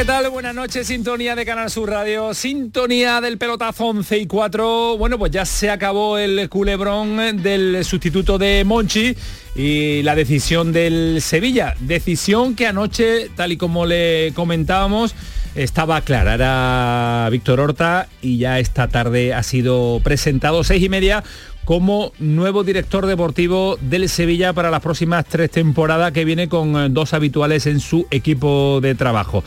¿Qué tal? Buenas noches, sintonía de Canal Sur Radio, sintonía del pelotazo 11 y 4. Bueno, pues ya se acabó el culebrón del sustituto de Monchi y la decisión del Sevilla. Decisión que anoche, tal y como le comentábamos, estaba clara. Era Víctor Horta y ya esta tarde ha sido presentado seis y media como nuevo director deportivo del Sevilla para las próximas tres temporadas que viene con dos habituales en su equipo de trabajo.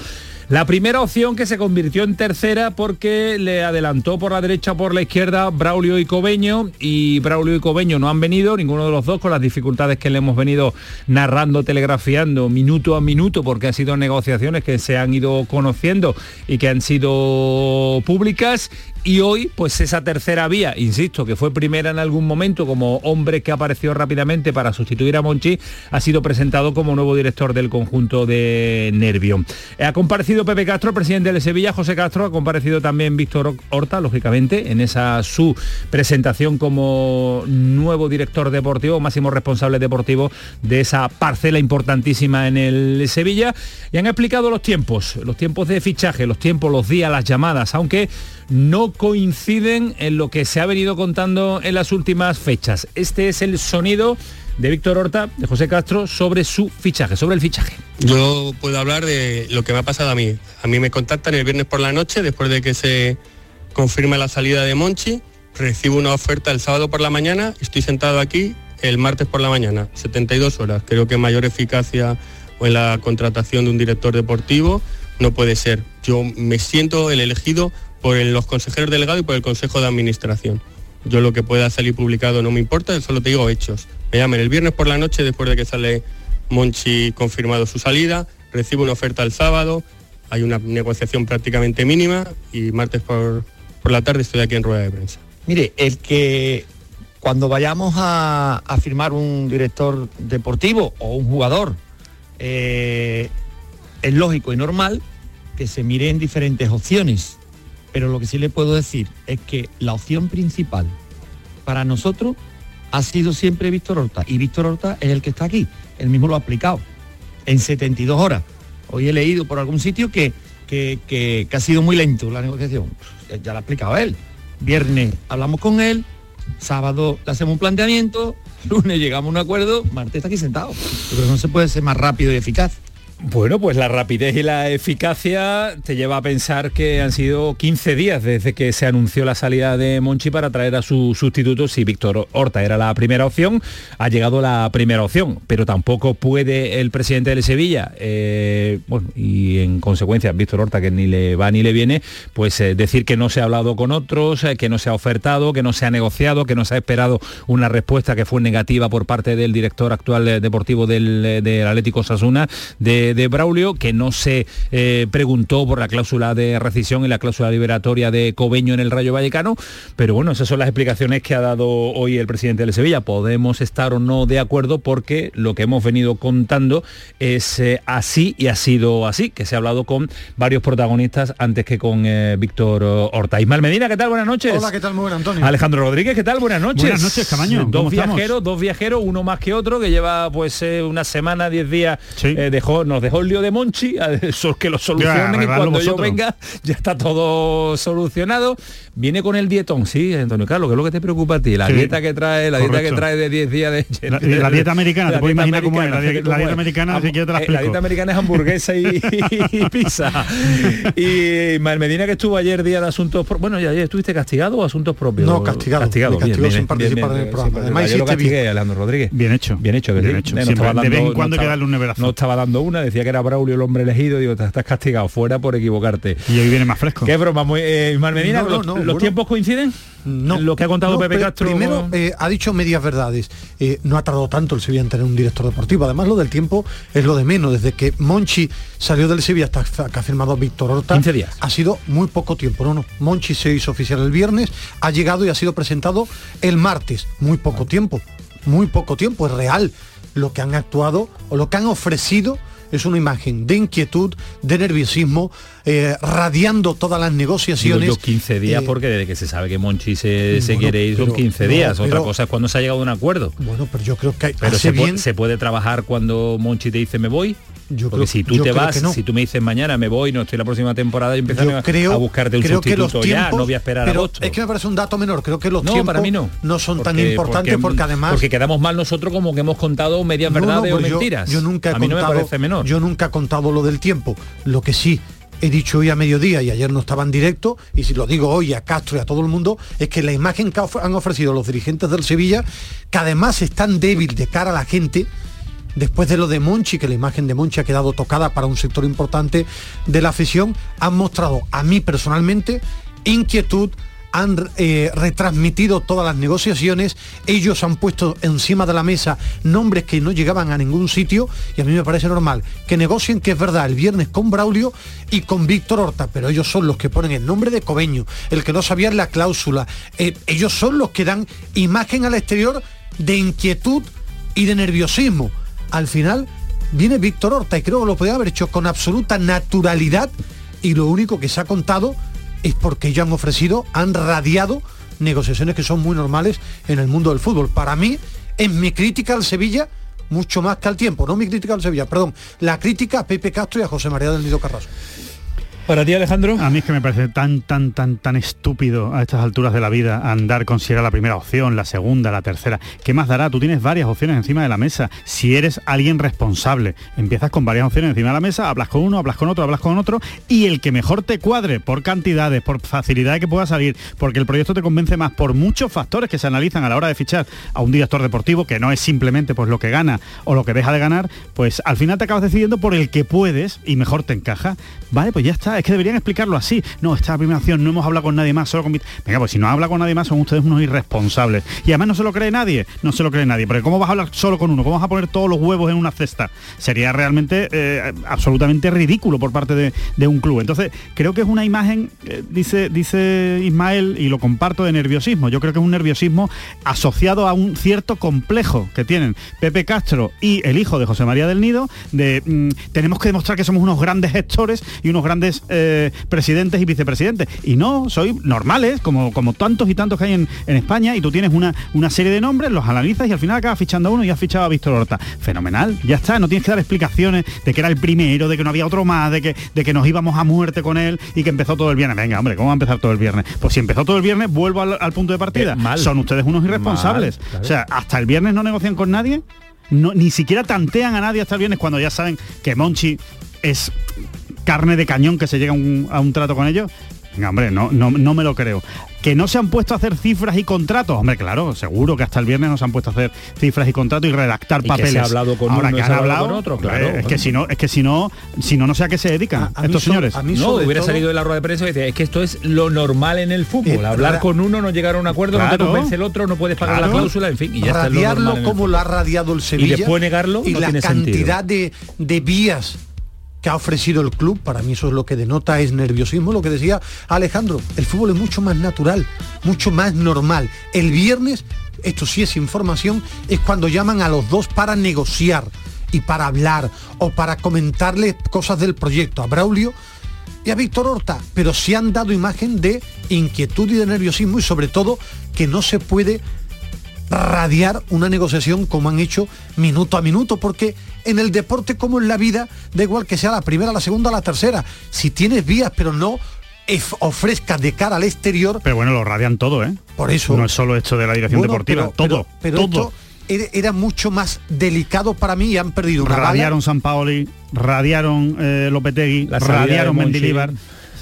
La primera opción que se convirtió en tercera porque le adelantó por la derecha o por la izquierda Braulio y Cobeño. Y Braulio y Cobeño no han venido, ninguno de los dos con las dificultades que le hemos venido narrando, telegrafiando minuto a minuto porque han sido negociaciones que se han ido conociendo y que han sido públicas y hoy pues esa tercera vía, insisto, que fue primera en algún momento como hombre que apareció rápidamente para sustituir a Monchi, ha sido presentado como nuevo director del conjunto de Nervio. Ha comparecido Pepe Castro, presidente de Sevilla, José Castro, ha comparecido también Víctor Horta, lógicamente, en esa su presentación como nuevo director deportivo, máximo responsable deportivo de esa parcela importantísima en el Sevilla, y han explicado los tiempos, los tiempos de fichaje, los tiempos, los días, las llamadas, aunque no coinciden en lo que se ha venido contando en las últimas fechas. Este es el sonido de Víctor Horta, de José Castro, sobre su fichaje, sobre el fichaje. Yo puedo hablar de lo que me ha pasado a mí. A mí me contactan el viernes por la noche, después de que se confirme la salida de Monchi, recibo una oferta el sábado por la mañana, estoy sentado aquí el martes por la mañana, 72 horas. Creo que mayor eficacia o en la contratación de un director deportivo no puede ser. Yo me siento el elegido por los consejeros delegados y por el Consejo de Administración. Yo lo que pueda salir publicado no me importa, solo te digo hechos. Me llaman el viernes por la noche después de que sale Monchi confirmado su salida, recibo una oferta el sábado, hay una negociación prácticamente mínima y martes por, por la tarde estoy aquí en rueda de prensa. Mire, el que cuando vayamos a, a firmar un director deportivo o un jugador, eh, es lógico y normal que se miren diferentes opciones pero lo que sí le puedo decir es que la opción principal para nosotros ha sido siempre Víctor Horta. Y Víctor Horta es el que está aquí. Él mismo lo ha aplicado en 72 horas. Hoy he leído por algún sitio que, que, que, ha sido muy lento la negociación. Ya lo ha explicado él. Viernes hablamos con él, sábado le hacemos un planteamiento, lunes llegamos a un acuerdo, martes está aquí sentado. Que no se puede ser más rápido y eficaz. Bueno, pues la rapidez y la eficacia te lleva a pensar que han sido 15 días desde que se anunció la salida de Monchi para traer a su sustituto. Si Víctor Horta era la primera opción, ha llegado la primera opción, pero tampoco puede el presidente de Sevilla, eh, y en consecuencia Víctor Horta, que ni le va ni le viene, pues eh, decir que no se ha hablado con otros, eh, que no se ha ofertado, que no se ha negociado, que no se ha esperado una respuesta que fue negativa por parte del director actual deportivo del, del Atlético Sasuna, de de, Braulio, que no se eh, preguntó por la cláusula de rescisión y la cláusula liberatoria de Cobeño en el Rayo Vallecano, pero bueno, esas son las explicaciones que ha dado hoy el presidente de Sevilla. Podemos estar o no de acuerdo porque lo que hemos venido contando es eh, así y ha sido así, que se ha hablado con varios protagonistas antes que con eh, Víctor Horta. Ismael Medina, ¿qué tal? Buenas noches. Hola, ¿qué tal? Muy buenas, Antonio. Alejandro Rodríguez, ¿qué tal? Buenas noches. Buenas noches, Camaño. Dos viajeros, dos viajeros, uno más que otro, que lleva pues una semana, diez días, Sí. dejó, nos dejó el lío de Monchi, a eso que lo solucionen y arreglarlo cuando yo vosotros. venga ya está todo solucionado. Viene con el dietón, sí, Antonio Carlos, que es lo que te preocupa a ti, la Sí, dieta que trae, la dieta que trae de 10 días de La- la dieta americana, te puedes imaginar cómo es, la americana, dieta- la dieta es. americana, si quieres te la Eh, La explico. dieta americana es hamburguesa y, y pizza. Y Ismael Medina que estuvo ayer día de asuntos, pro- bueno, ya ayer estuviste castigado o asuntos propios. No, castigado. Castigado, bien, bien, sin participar bien, en el programa. sí, Además, ayer lo castigué, Alejandro Rodríguez. Bien hecho. Bien hecho, que Bien sí. hecho. No Siempre, de vez en dando- cuando hay que estaba- darle un neverazo. No estaba dando una. Decía que era Braulio el hombre elegido, digo, te estás castigado fuera por equivocarte. Y hoy viene más fresco. Qué broma, muy, eh, Ismael Medina, No, no, ¿los, no, los bueno. tiempos coinciden? No, Lo que ha contado no, Pepe Castro. Primero, eh, ha dicho medias verdades. Eh, no ha tardado tanto el Sevilla en tener un director deportivo. Además, lo del tiempo es lo de menos. Desde que Monchi salió del Sevilla hasta que ha firmado Víctor Horta. 15 días. Ha sido muy poco tiempo. No, no. Monchi se hizo oficial el viernes, ha llegado y ha sido presentado el martes. Muy poco tiempo. Muy poco tiempo. Es real. Lo que han actuado o lo que han ofrecido es una imagen de inquietud, de nerviosismo, eh, radiando todas las negociaciones. yo 15 días Eh, porque desde que se sabe que Monchi se, se bueno, quiere ir son pero- 15 no, días. Otra pero- cosa es cuando se ha llegado a un acuerdo. Bueno, pero yo creo que Pero hace se, bien. se puede trabajar cuando Monchi te dice me voy. Yo Porque creo- si tú te vas, no. si tú me dices mañana me voy, no estoy la próxima temporada y empiezan Yo a, creo, a buscarte un creo que los sustituto ya, tiempos, no voy a esperar pero agosto. Es que me parece un dato menor. Creo que los no, tiempos para mí no. son tan importantes porque, además Porque quedamos mal nosotros como que hemos contado medias No, no, verdades pues o yo- mentiras. Yo, nunca he a mí no me contado, parece menor. Yo nunca he contado lo del tiempo. Lo que sí he dicho hoy a mediodía y ayer no estaba en directo, y si lo digo hoy a Castro y a todo el mundo, es que la imagen que han ofrecido los dirigentes del Sevilla, que además es tan débil de cara a la gente, después de lo de Monchi, que la imagen de Monchi ha quedado tocada para un sector importante de la afición, han mostrado a mí personalmente inquietud, han eh, retransmitido todas las negociaciones, ellos han puesto encima de la mesa nombres que no llegaban a ningún sitio y a mí me parece normal que negocien que es verdad el viernes con Braulio y con Víctor Horta, pero ellos son los que ponen el nombre de Cobeño, el que no sabía la cláusula, eh, ellos son los que dan imagen al exterior de inquietud y de nerviosismo. Al final viene Víctor Horta y creo que lo podía haber hecho con absoluta naturalidad y lo único que se ha contado es porque ellos han ofrecido, han radiado negociaciones que son muy normales en el mundo del fútbol. Para mí, en mi crítica al Sevilla, mucho más que al tiempo, no mi crítica al Sevilla, perdón, la crítica a Pepe Castro y a José María del Nido Carrasco. Para ti, Alejandro. A mí es que me parece tan, tan, tan, tan estúpido a estas alturas de la vida andar considerar la primera opción, la segunda, la tercera. ¿Qué más dará? Tú tienes varias opciones encima de la mesa. Si eres alguien responsable, empiezas con varias opciones encima de la mesa, hablas con uno, hablas con otro, hablas con otro, y el que mejor te cuadre por cantidades, por facilidad que pueda salir, porque el proyecto te convence más por muchos factores que se analizan a la hora de fichar a un director deportivo, que no es simplemente pues lo que gana o lo que deja de ganar, pues al final te acabas decidiendo por el que puedes y mejor te encaja. Vale, pues ya está, es que deberían explicarlo así. No, esta opción, no hemos hablado con nadie más, solo con... Venga, pues si no habla con nadie más son ustedes unos irresponsables. Y además no se lo cree nadie, no se lo cree nadie, porque ¿cómo vas a hablar solo con uno? ¿Cómo vas a poner todos los huevos en una cesta? Sería realmente eh, absolutamente ridículo por parte de, de un club. Entonces, creo que es una imagen, eh, dice, dice Ismael, y lo comparto, de nerviosismo. Yo creo que es un nerviosismo asociado a un cierto complejo que tienen Pepe Castro y el hijo de José María del Nido, de mm, tenemos que demostrar que somos unos grandes gestores y unos grandes eh, presidentes y vicepresidentes. Y no, soy normales, como, como tantos y tantos que hay en, en España, y tú tienes una, una serie de nombres, los analizas y al final acabas fichando a uno y has fichado a Víctor Horta. Fenomenal, ya está, no tienes que dar explicaciones de que era el primero, de que no había otro más, de que, de que nos íbamos a muerte con él y que empezó todo el viernes. Venga, hombre, ¿cómo va a empezar todo el viernes? Pues si empezó todo el viernes, vuelvo al, al punto de partida. Eh, mal. Son ustedes unos irresponsables. Mal, claro. O sea, hasta el viernes no negocian con nadie, no, ni siquiera tantean a nadie hasta el viernes cuando ya saben que Monchi es carne de cañón que se llega a un, a un trato con ellos. Venga, hombre, no, no, no me lo creo. Que no se han puesto a hacer cifras y contratos. Hombre, claro, seguro que hasta el viernes no se han puesto a hacer cifras y contratos y redactar Y que papeles. se ha hablado con Ahora uno y que se han ha hablado hablado con otro, claro, Es que si no, es que si no, si no, no sé a qué se dedican A- a mí estos so- señores. a mí No, hubiera todo- salido de la rueda de prensa y decía, es que esto es lo normal en el fútbol. Eh, Hablar con uno, no llegar a un acuerdo, no te Claro. convence el otro, no puedes pagar Claro. la cláusula, en fin, y ya está lo radiarlo normal en el como lo ha radiado el Sevilla después negarlo y no la tiene cantidad de, de vías que ha ofrecido el club, para mí eso es lo que denota es nerviosismo, lo que decía Alejandro, el fútbol es mucho más natural, mucho más normal. El viernes, esto sí es información, es cuando llaman a los dos para negociar y para hablar o para comentarles cosas del proyecto. A Braulio y a Víctor Horta, pero sí han dado imagen de inquietud y de nerviosismo y sobre todo que no se puede radiar una negociación como han hecho minuto a minuto, porque en el deporte como en la vida, da igual que sea la primera, la segunda, la tercera, si tienes vías pero no ofrezcas de cara al exterior, Pero bueno, lo radian todo, ¿eh? por eso... No es solo esto de la dirección Bueno, deportiva, pero- todo, pero, pero todo. esto era, era mucho más delicado para mí y han perdido una bala. radiaron San Paoli, radiaron eh, Lopetegui, radiaron. Mendilibar.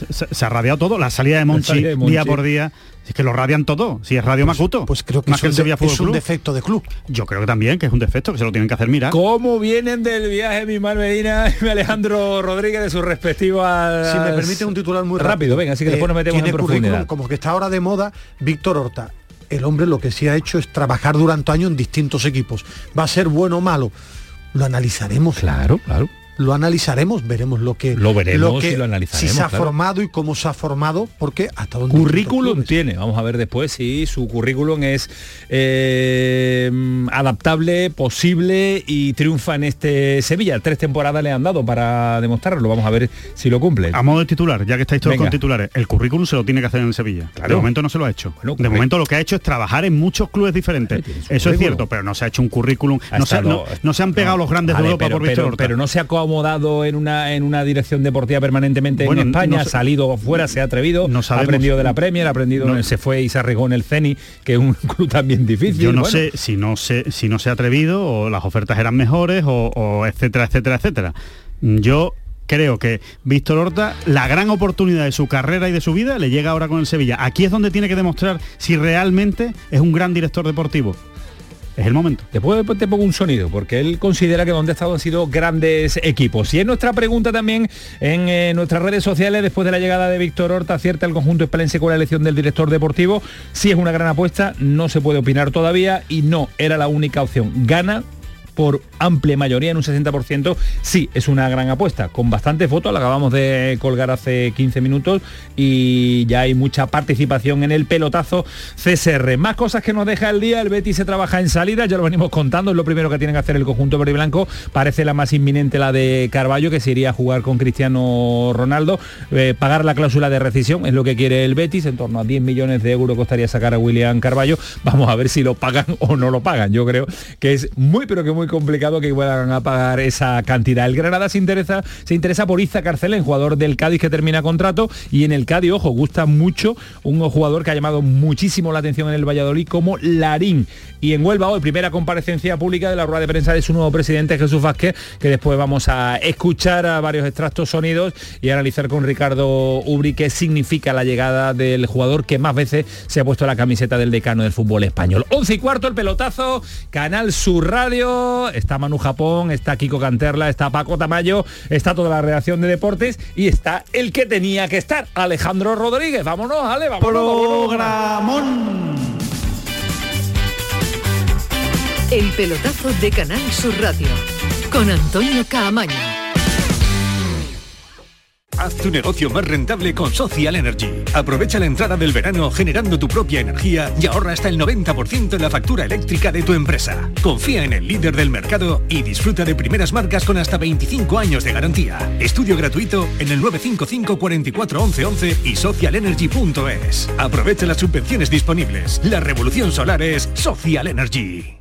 Se, se ha radiado todo, la salida de Monchi, salida de Monchi. día por día. Es que lo radian todo. Si es Radio Macuto. Pues creo que más es, que el un, Sevilla de- Fútbol es un Club. defecto de club. Yo creo que también, que es un defecto, que se lo tienen que hacer mirar. ¿Cómo vienen del viaje mi Mar Medina y mi Alejandro Rodríguez de sus respectivas... Si me permite un titular muy rápido. rápido. venga, así que Eh, después nos metemos tiene en profundidad. Como que está ahora de moda, Víctor Horta. El hombre lo que sí ha hecho es trabajar durante años en distintos equipos. ¿Va a ser bueno o malo? Lo analizaremos. Claro, claro. Lo analizaremos, veremos lo que Lo veremos que- y lo analizaremos, Si se ha claro. formado y cómo se ha formado, porque hasta donde Currículum tiene, vamos a ver después si su currículum es eh, adaptable, posible y triunfa en este Sevilla. Tres temporadas le han dado para demostrarlo, vamos a ver si lo cumple. A modo de titular, ya que estáis todos Venga. con titulares, el currículum se lo tiene que hacer en Sevilla. Claro. De momento no se lo ha hecho. Bueno, de momento lo que ha hecho es trabajar en muchos clubes diferentes. Eso es cierto, pero no se ha hecho un currículum. No se, estado- no- no se han pegado no, los grandes vale, de Europa pero, por Víctor pero, Horta. pero no se ha acomodado en una en una dirección deportiva permanentemente Bueno, en España, no ha salido afuera, se ha atrevido, No ha aprendido de la Premier, ha aprendido, No. se fue y se arregó en el Ceni, que es un club también difícil. Yo no Bueno, sé si no se si no se ha atrevido o las ofertas eran mejores o, o etcétera, etcétera, etcétera. Yo creo que Víctor Horta, la gran oportunidad de su carrera y de su vida le llega ahora con el Sevilla. Aquí es donde tiene que demostrar si realmente es un gran director deportivo. Es el momento. Después te pongo un sonido, porque él considera que donde ha estado han sido grandes equipos. Y es nuestra pregunta también en eh, nuestras redes sociales, después de la llegada de Víctor Horta, acierta el conjunto espalense con la elección del director deportivo. Si es una gran apuesta, no se puede opinar todavía y no era la única opción. Gana por amplia mayoría en un 60%, sí, es una gran apuesta, con bastantes votos, la acabamos de colgar hace 15 minutos y ya hay mucha participación en el pelotazo CSR. Más cosas que nos deja el día, el Betis se trabaja en salida, ya lo venimos contando, es lo primero que tiene que hacer el conjunto verde y blanco, parece la más inminente la de Carballo, que se iría a jugar con Cristiano Ronaldo, Eh, pagar la cláusula de rescisión es lo que quiere el Betis, en torno a 10 millones de euros costaría sacar a William Carballo, vamos a ver si lo pagan o no lo pagan, yo creo que es muy pero que muy complicado que puedan a pagar esa cantidad. El Granada se interesa, se interesa por Iza Carcelén, jugador del Cádiz que termina contrato y en el Cádiz, ojo, gusta mucho un jugador que ha llamado muchísimo la atención en el Valladolid como Larín. Y en Huelva hoy, primera comparecencia pública de la rueda de prensa de su nuevo presidente Jesús Vázquez, que después vamos a escuchar a varios extractos sonidos y analizar con Ricardo Ubri qué significa la llegada del jugador que más veces se ha puesto la camiseta del decano del fútbol español. 11 y cuarto el pelotazo, Canal Sur Radio, está Manu Japón, está Kiko Canterla, está Paco Tamayo, está toda la redacción de deportes y está el que tenía que estar, Alejandro Rodríguez. Vámonos, Ale, vámonos. vámonos. El pelotazo de Canal Sur Radio con Antonio Caamaño. Haz tu negocio más rentable con Social Energy. Aprovecha la entrada del verano generando tu propia energía y ahorra hasta el 90% en la factura eléctrica de tu empresa. Confía en el líder del mercado y disfruta de primeras marcas con hasta 25 años de garantía. Estudio gratuito en el 955 44 11 11 y socialenergy.es. Aprovecha las subvenciones disponibles. La revolución solar es Social Energy.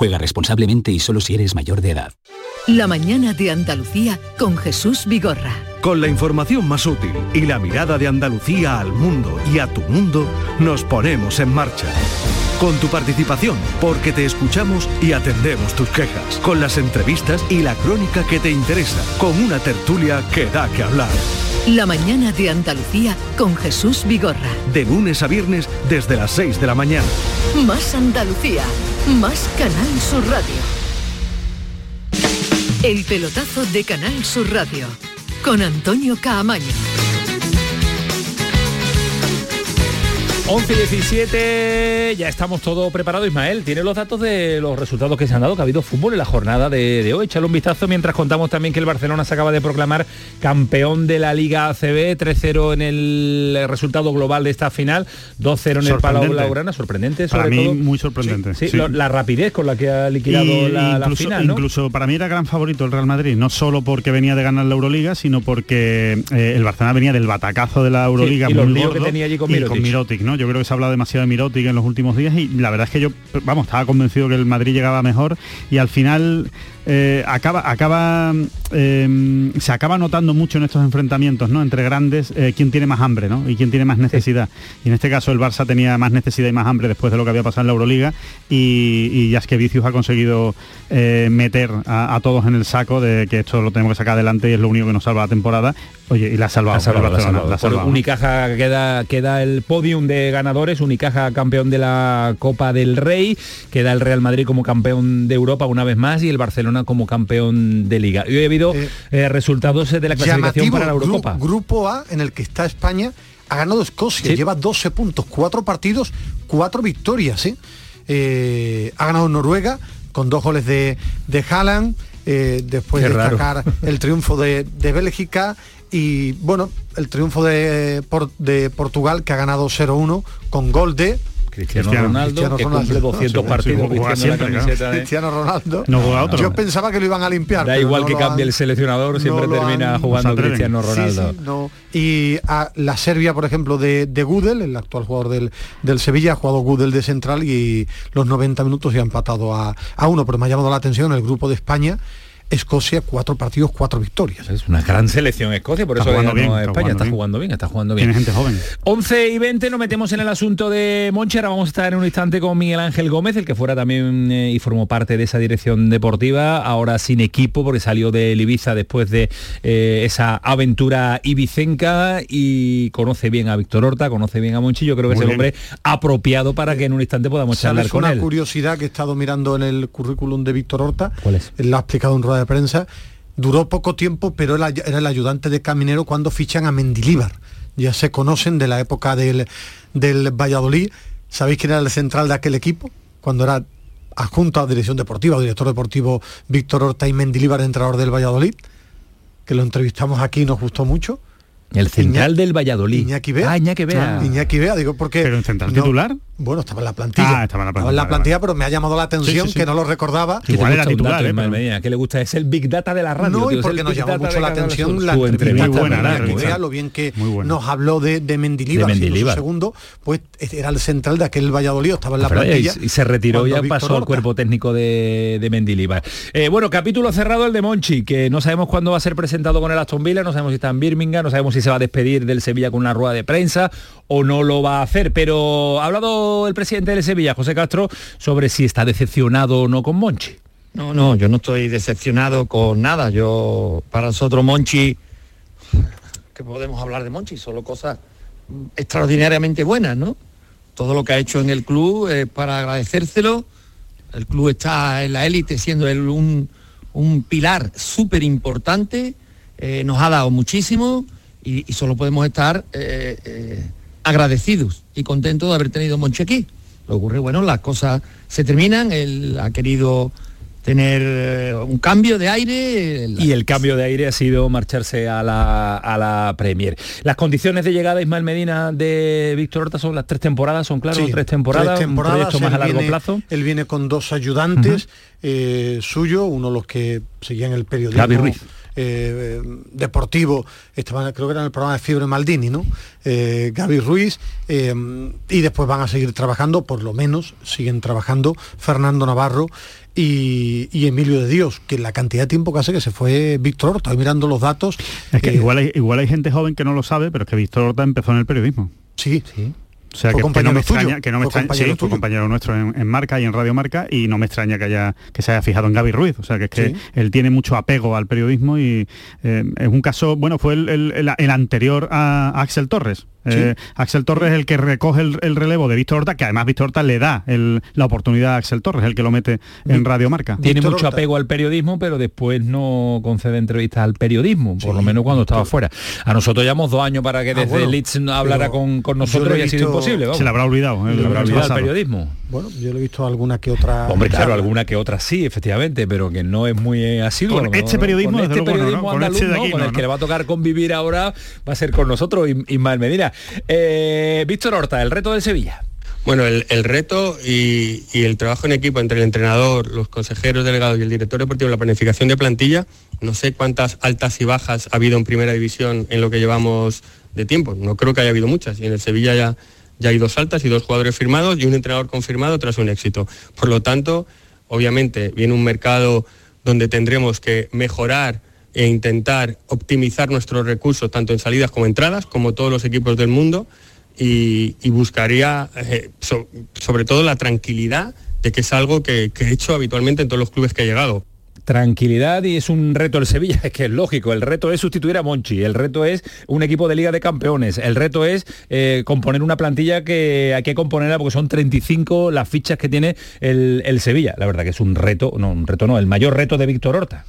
Juega responsablemente y solo si eres mayor de edad. La mañana de Andalucía con Jesús Vigorra. Con la información más útil y la mirada de Andalucía al mundo y a tu mundo, nos ponemos en marcha. Con tu participación, porque te escuchamos y atendemos tus quejas. Con las entrevistas y la crónica que te interesa. Con una tertulia que da que hablar. La mañana de Andalucía con Jesús Vigorra. De lunes a viernes desde las 6 de la mañana. Más Andalucía, más Canal Sur Radio. El pelotazo de Canal Sur Radio con Antonio Caamaño. 11 y 17, ya estamos todo preparado. Ismael, tiene los datos de los resultados que se han dado, que ha habido fútbol en la jornada de, de hoy. Échale un vistazo mientras contamos también que el Barcelona se acaba de proclamar campeón de la Liga ACB, 3-0 en el resultado global de esta final, 2-0 en el Palau. Blaugrana, sorprendente sobre Para mí todo. muy sorprendente. Sí, sí. lo- la rapidez con la que ha liquidado Y la, la incluso, final, ¿no? incluso para mí era gran favorito el Real Madrid, no solo porque venía de ganar la Euroliga, sino porque eh, el Barcelona venía del batacazo de la Euroliga y los muy gordo, que tenía allí con y. Mirotic, ¿no? Yo creo que se ha hablado demasiado de Mirotic en los últimos días y la verdad es que yo, vamos, estaba convencido que el Madrid llegaba mejor y al final eh, acaba, acaba eh, se acaba notando mucho en estos enfrentamientos, ¿no? Entre grandes, eh, quién tiene más hambre, ¿no? Y quién tiene más necesidad. Y en este caso el Barça tenía más necesidad y más hambre después de lo que había pasado en la Euroliga y, y ya es que Vicius ha conseguido meter a, a, todos en el saco de que esto lo tenemos que sacar adelante y es lo único que nos salva la temporada. Oye, y la ha salvado. La salvado, la salvado. La salvado. Unicaja queda, queda el podium de ganadores, Unicaja campeón de la Copa del Rey, queda el Real Madrid como campeón de Europa una vez más y el Barcelona como campeón de Liga. Y hoy ha habido eh, eh, resultados de la clasificación para la Eurocopa. Grupo A, en el que está España, ha ganado Escocia, ¿Sí? lleva 12 puntos, 4 partidos, 4 victorias. ¿eh? Eh, ha ganado Noruega con dos goles de, de Haaland, después Qué de raro. destacar el triunfo de, de Bélgica y bueno, el triunfo de, de Portugal que ha ganado 0-1 con gol de Cristiano, Ronaldo, Cristiano que Ronaldo. cumple 200 Sí, partidos vistiendo la camiseta claro. de- Cristiano Ronaldo. No juega otro. Yo pensaba que lo iban a limpiar. Da igual no que cambie han- el seleccionador, siempre no termina han- jugando se. Cristiano Ronaldo. sí, no. Y a la Serbia, por ejemplo, de, de Gudel, el actual jugador del, del Sevilla, ha jugado Gudel de central y los 90 minutos y ha empatado a, a uno, pero me ha llamado la atención el grupo de España, Escocia, cuatro partidos, cuatro victorias. Es una gran selección Escocia, por Está eso jugando bien, está España, jugando está jugando bien, está jugando bien. Tiene gente joven. 11 y 20 nos metemos en el asunto de Monchi. Ahora vamos a estar en un instante con Miguel Ángel Gómez, el que fuera también eh, y formó parte de esa dirección deportiva, ahora sin equipo porque salió de Ibiza después de eh, esa aventura ibicenca y conoce bien a Víctor Horta, conoce bien a Monchi. Yo creo que Muy es el hombre apropiado para que en un instante podamos charlar ¿Sabes con una él. curiosidad que he estado mirando en el currículum de Víctor Horta? ¿Cuál es? Lo ha explicado en rueda de prensa. Duró poco tiempo, pero él era el ayudante de Caminero cuando fichan a Mendilíbar. Ya se conocen de la época del, del Valladolid. ¿Sabéis quién era el central de aquel equipo? Cuando era adjunto a dirección deportiva, o director deportivo Víctor Horta y Mendilíbar, entrenador del Valladolid, que lo entrevistamos aquí y nos gustó mucho. El central Iñaki- del Valladolid. Iñaki Bea. Ah, Iñaki Bea. Iñaki Bea, digo, porque... ¿Pero en central no- titular? Bueno, estaba en la plantilla. Ah, estaba en la plantilla, en la vale, plantilla, vale. pero me ha llamado la atención Sí, sí, sí. que no lo recordaba. Que Igual era titular, dato, eh, pero- que le gusta es el Big Data de la radio. No, tío, y porque nos llamó mucho la atención la entrevista Muy buena, la. Bea, lo bien que nos habló de, de Mendilíbar, De Mendilibar. segundo, pues era el central de aquel Valladolid, estaba en la ¿verdad? plantilla. y, y se retiró ya Víctor pasó al cuerpo técnico de, de Mendilibar. Eh, bueno, capítulo cerrado el de Monchi, que no sabemos cuándo va a ser presentado con el Aston Villa, no sabemos si está en Birmingham, no sabemos si se va a despedir del Sevilla con una rueda de prensa o no lo va a hacer, pero ha hablado el presidente del Sevilla, José Castro, sobre si está decepcionado o no con Monchi. No, no, yo no estoy decepcionado con nada. Yo, para nosotros, Monchi, que podemos hablar de Monchi, solo cosas extraordinariamente buenas, ¿no? Todo lo que ha hecho en el club es para agradecérselo. El club está en la élite siendo él un, un pilar súper importante, eh, nos ha dado muchísimo y, y solo podemos estar eh, eh, agradecidos y contentos de haber tenido Monchi aquí. Lo ocurre, bueno, las cosas se terminan, él ha querido tener eh, un cambio de aire. la- Y el cambio de aire ha sido marcharse a la, a la Premier. Las condiciones de llegada Ismael Medina de Víctor Horta son las tres temporadas, son claro, Sí, tres temporadas, tres un proyecto más a largo viene- plazo. Él viene con dos ayudantes eh, suyos, uno de los que seguían el periodismo Gaby Ruiz. Eh, deportivo, estaban, creo que era en el programa de Fiebre Maldini, ¿no? Eh, Gaby Ruiz, eh, y después van a seguir trabajando, por lo menos siguen trabajando Fernando Navarro y, y Emilio de Dios, que la cantidad de tiempo que hace que se fue Víctor Horta, estoy mirando los datos. Es que eh, igual, hay, igual hay gente joven que no lo sabe, pero es que Víctor Horta empezó en el periodismo. Sí, O sea, que, que no me tuyo, extraña, que no me extraña, compañero sí, fue compañero nuestro en, en Marca y en Radio Marca y no me extraña que haya que se haya fijado en Gaby Ruiz, o sea que es que Sí. él tiene mucho apego al periodismo y eh, es un caso, bueno, fue el, el- el- el anterior a, a Axel Torres. Eh, Axel Torres es el que recoge el, el relevo de Víctor Horta, que además Víctor Horta le da el- la oportunidad a Axel Torres, el que lo mete en Radio Marca. Tiene Víctor mucho Horta. apego al periodismo, pero después no concede entrevistas al periodismo, por Sí, lo menos cuando estaba fuera. A nosotros llevamos dos años para que Ah, desde bueno, Leeds hablara con, nosotros y ha sido imposible. Vamos. Se le habrá olvidado. el- Le habrá olvidado el periodismo. Bueno, yo lo he visto alguna que otra. Hombre, claro, alguna que otra sí, efectivamente, pero que no es muy eh, asiduo. Con este periodismo, con desde este luego, no, periodismo. Con este de no, con no, el que ¿no? le va a tocar convivir ahora va a ser con nosotros, Is- Ismael Medina. Eh, Víctor Horta, el reto del Sevilla. Bueno, el, el reto y, y el trabajo en equipo entre el entrenador, los consejeros delegados y el director deportivo, la planificación de plantilla, no sé cuántas altas y bajas ha habido en primera división en lo que llevamos de tiempo. No creo que haya habido muchas y en el Sevilla ya ya hay dos altas y dos jugadores firmados y un entrenador confirmado tras un éxito. Por lo tanto, obviamente viene un mercado donde tendremos que mejorar e intentar optimizar nuestros recursos tanto en salidas como entradas, como todos los equipos del mundo, y, buscaría eh, sobre todo la tranquilidad de que es algo que, que he hecho habitualmente en todos los clubes que he llegado tranquilidad y es un reto el Sevilla, es que es lógico, el reto es sustituir a Monchi, el reto es un equipo de Liga de Campeones, el reto es eh, componer una plantilla que hay que componerla porque son 35 las fichas que tiene el, el Sevilla, la verdad que es un reto, no, un reto no, el mayor reto de Víctor Horta.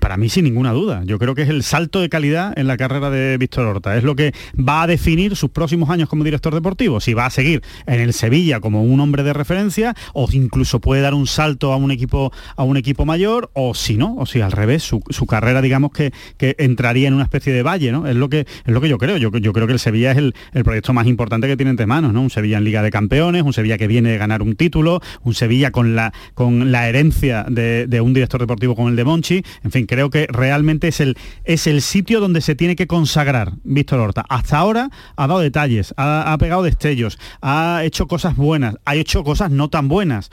Para mí sin ninguna duda. Yo creo que es el salto de calidad en la carrera de Víctor Horta. Es lo que va a definir sus próximos años como director deportivo. Si va a seguir en el Sevilla como un hombre de referencia o incluso puede dar un salto a un equipo, a un equipo mayor o si no, o si al revés, su, carrera digamos que, que, entraría en una especie de valle. ¿no? Es, lo que, es lo que yo creo. Yo, yo creo que el Sevilla es el, proyecto más importante que tiene entre manos. ¿no? Un Sevilla en Liga de Campeones, un Sevilla que viene de ganar un título, un Sevilla con la, con la herencia de, de un director deportivo con el de Monchi. En fin, creo que realmente es el, es el sitio donde se tiene que consagrar Víctor Horta. Hasta ahora ha dado detalles, ha, pegado destellos, ha hecho cosas buenas, ha hecho cosas no tan buenas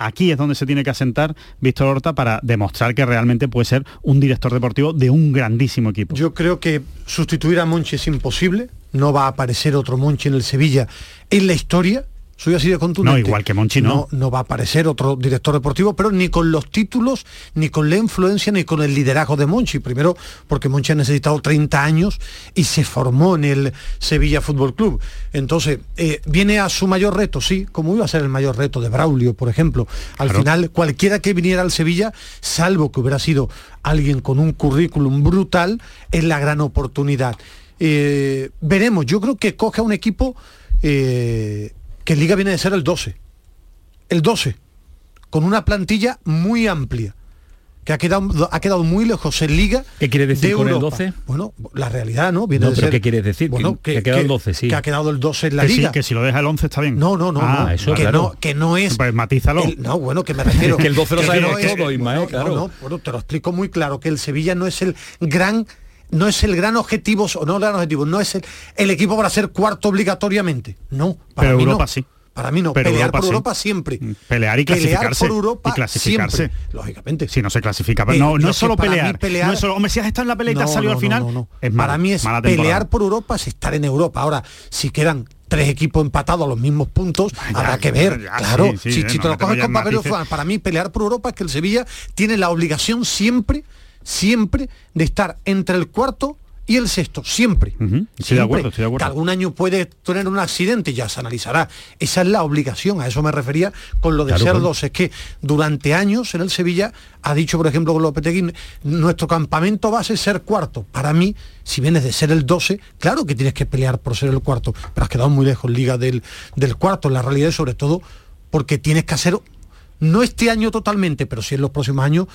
aquí es donde se tiene que asentar Víctor Horta para demostrar que realmente puede ser un director deportivo de un grandísimo equipo. Yo creo que sustituir a Monchi es imposible, no va a aparecer otro Monchi en el Sevilla en la historia, soy así de contundente. No, igual que Monchi no. no. va a aparecer otro director deportivo, pero ni con los títulos, ni con la influencia, ni con el liderazgo de Monchi. Primero, porque Monchi ha necesitado 30 años y se formó en el Sevilla Fútbol Club. Entonces, eh, viene a su mayor reto, sí, como iba a ser el mayor reto de Braulio, por ejemplo. Al final, cualquiera que viniera al Sevilla, salvo que hubiera sido alguien con un currículum brutal, es la gran oportunidad. Eh, veremos, yo creo que coge a un equipo eh, que Liga viene de ser el 12. El 12, con una plantilla muy amplia que ha quedado, ha quedado muy lejos en Liga. ¿Qué quiere decir con el 12? Bueno, la realidad, ¿no? Viene no, pero ¿qué quiere decir? Bueno, que, ha quedado el 12, sí. Que ha quedado el 12 en la Liga. Sí, que si lo deja el 11 está bien. No, no, no. Ah, Eso, que, no que no es... Pues matízalo. no, bueno, que me refiero... que el 12 lo sabe no todo, Ismael, claro. No, bueno, te lo explico muy claro, que el Sevilla no es el gran no es el gran objetivo, o no el gran objetivo, no es el, el equipo para ser cuarto obligatoriamente. No, para Pero Europa sí. Para mí no, pelear por Europa siempre. Mm, pelear y clasificarse. por Europa y clasificarse. Siempre, lógicamente. Si no se clasifica. Eh, no, no es solo pelear, No es solo, hombre, si has estado en la pelea has salido al final. Es para mí es pelear por Europa es estar en Europa. Ahora, si quedan tres equipos empatados a los mismos puntos, habrá que ver. claro, si, te lo coges con papel para mí pelear por Europa es que el Sevilla tiene la obligación siempre, siempre de estar entre el cuarto y el sexto, siempre. estoy de acuerdo, estoy de acuerdo. Que algún año puede tener un accidente, ya se analizará. Esa es la obligación, a eso me refería con lo de ser dos. Es que durante años en el Sevilla ha dicho, por ejemplo, con Lopetegui, nuestro campamento base es ser cuarto. Para mí, si vienes de ser el 12, claro que tienes que pelear por ser el cuarto, pero has quedado muy lejos Liga del, del cuarto. La realidad es sobre todo porque tienes que hacer, no este año totalmente, pero sí en los próximos años,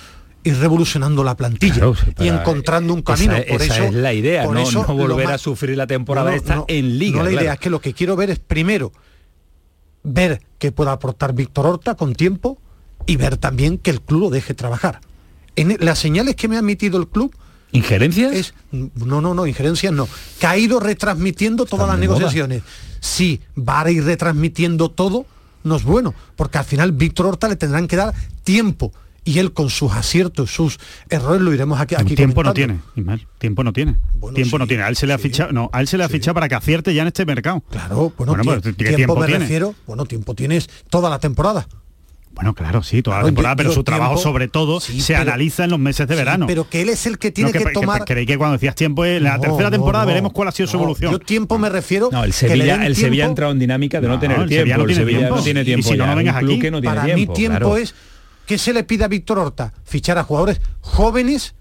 ir revolucionando la plantilla y encontrando un camino. Esa, por eso, es la idea, no, volver a sufrir la temporada esta en liga. No la idea es que lo que quiero ver es primero ver qué pueda aportar Víctor Horta con tiempo y ver también que el club lo deje trabajar. En las señales que me ha emitido el club ¿Injerencias? Es, no, no, no, injerencias no. Que ha ido retransmitiendo todas las negociaciones. Sí, va a ir retransmitiendo todo, no es bueno, porque al final Víctor Horta le tendrán que dar tiempo y él con sus aciertos, sus errores lo iremos aquí. aquí tiempo no tiene, tiempo no tiene. tiempo no tiene. A él se le ha fichado, no, a él se le ha fichado para que acierte ya en este mercado. Claro, bueno, pues, tiempo, me refiero, bueno, tiempo tienes toda la temporada. Bueno, claro, sí, toda la temporada, pero su trabajo sobre todo se analiza en los meses de verano. pero que él es el que tiene que, tomar. creí que cuando decías tiempo, en la tercera temporada veremos cuál ha sido su evolución. Yo tiempo me refiero. No, el Sevilla, el Sevilla ha entrado en dinámica de no, tener tiempo. Sevilla no tiene tiempo. no tiene tiempo. Y si no, no vengas aquí. Para mí tiempo es ¿Qué se le pide a Víctor Horta? Fichar a jugadores jóvenes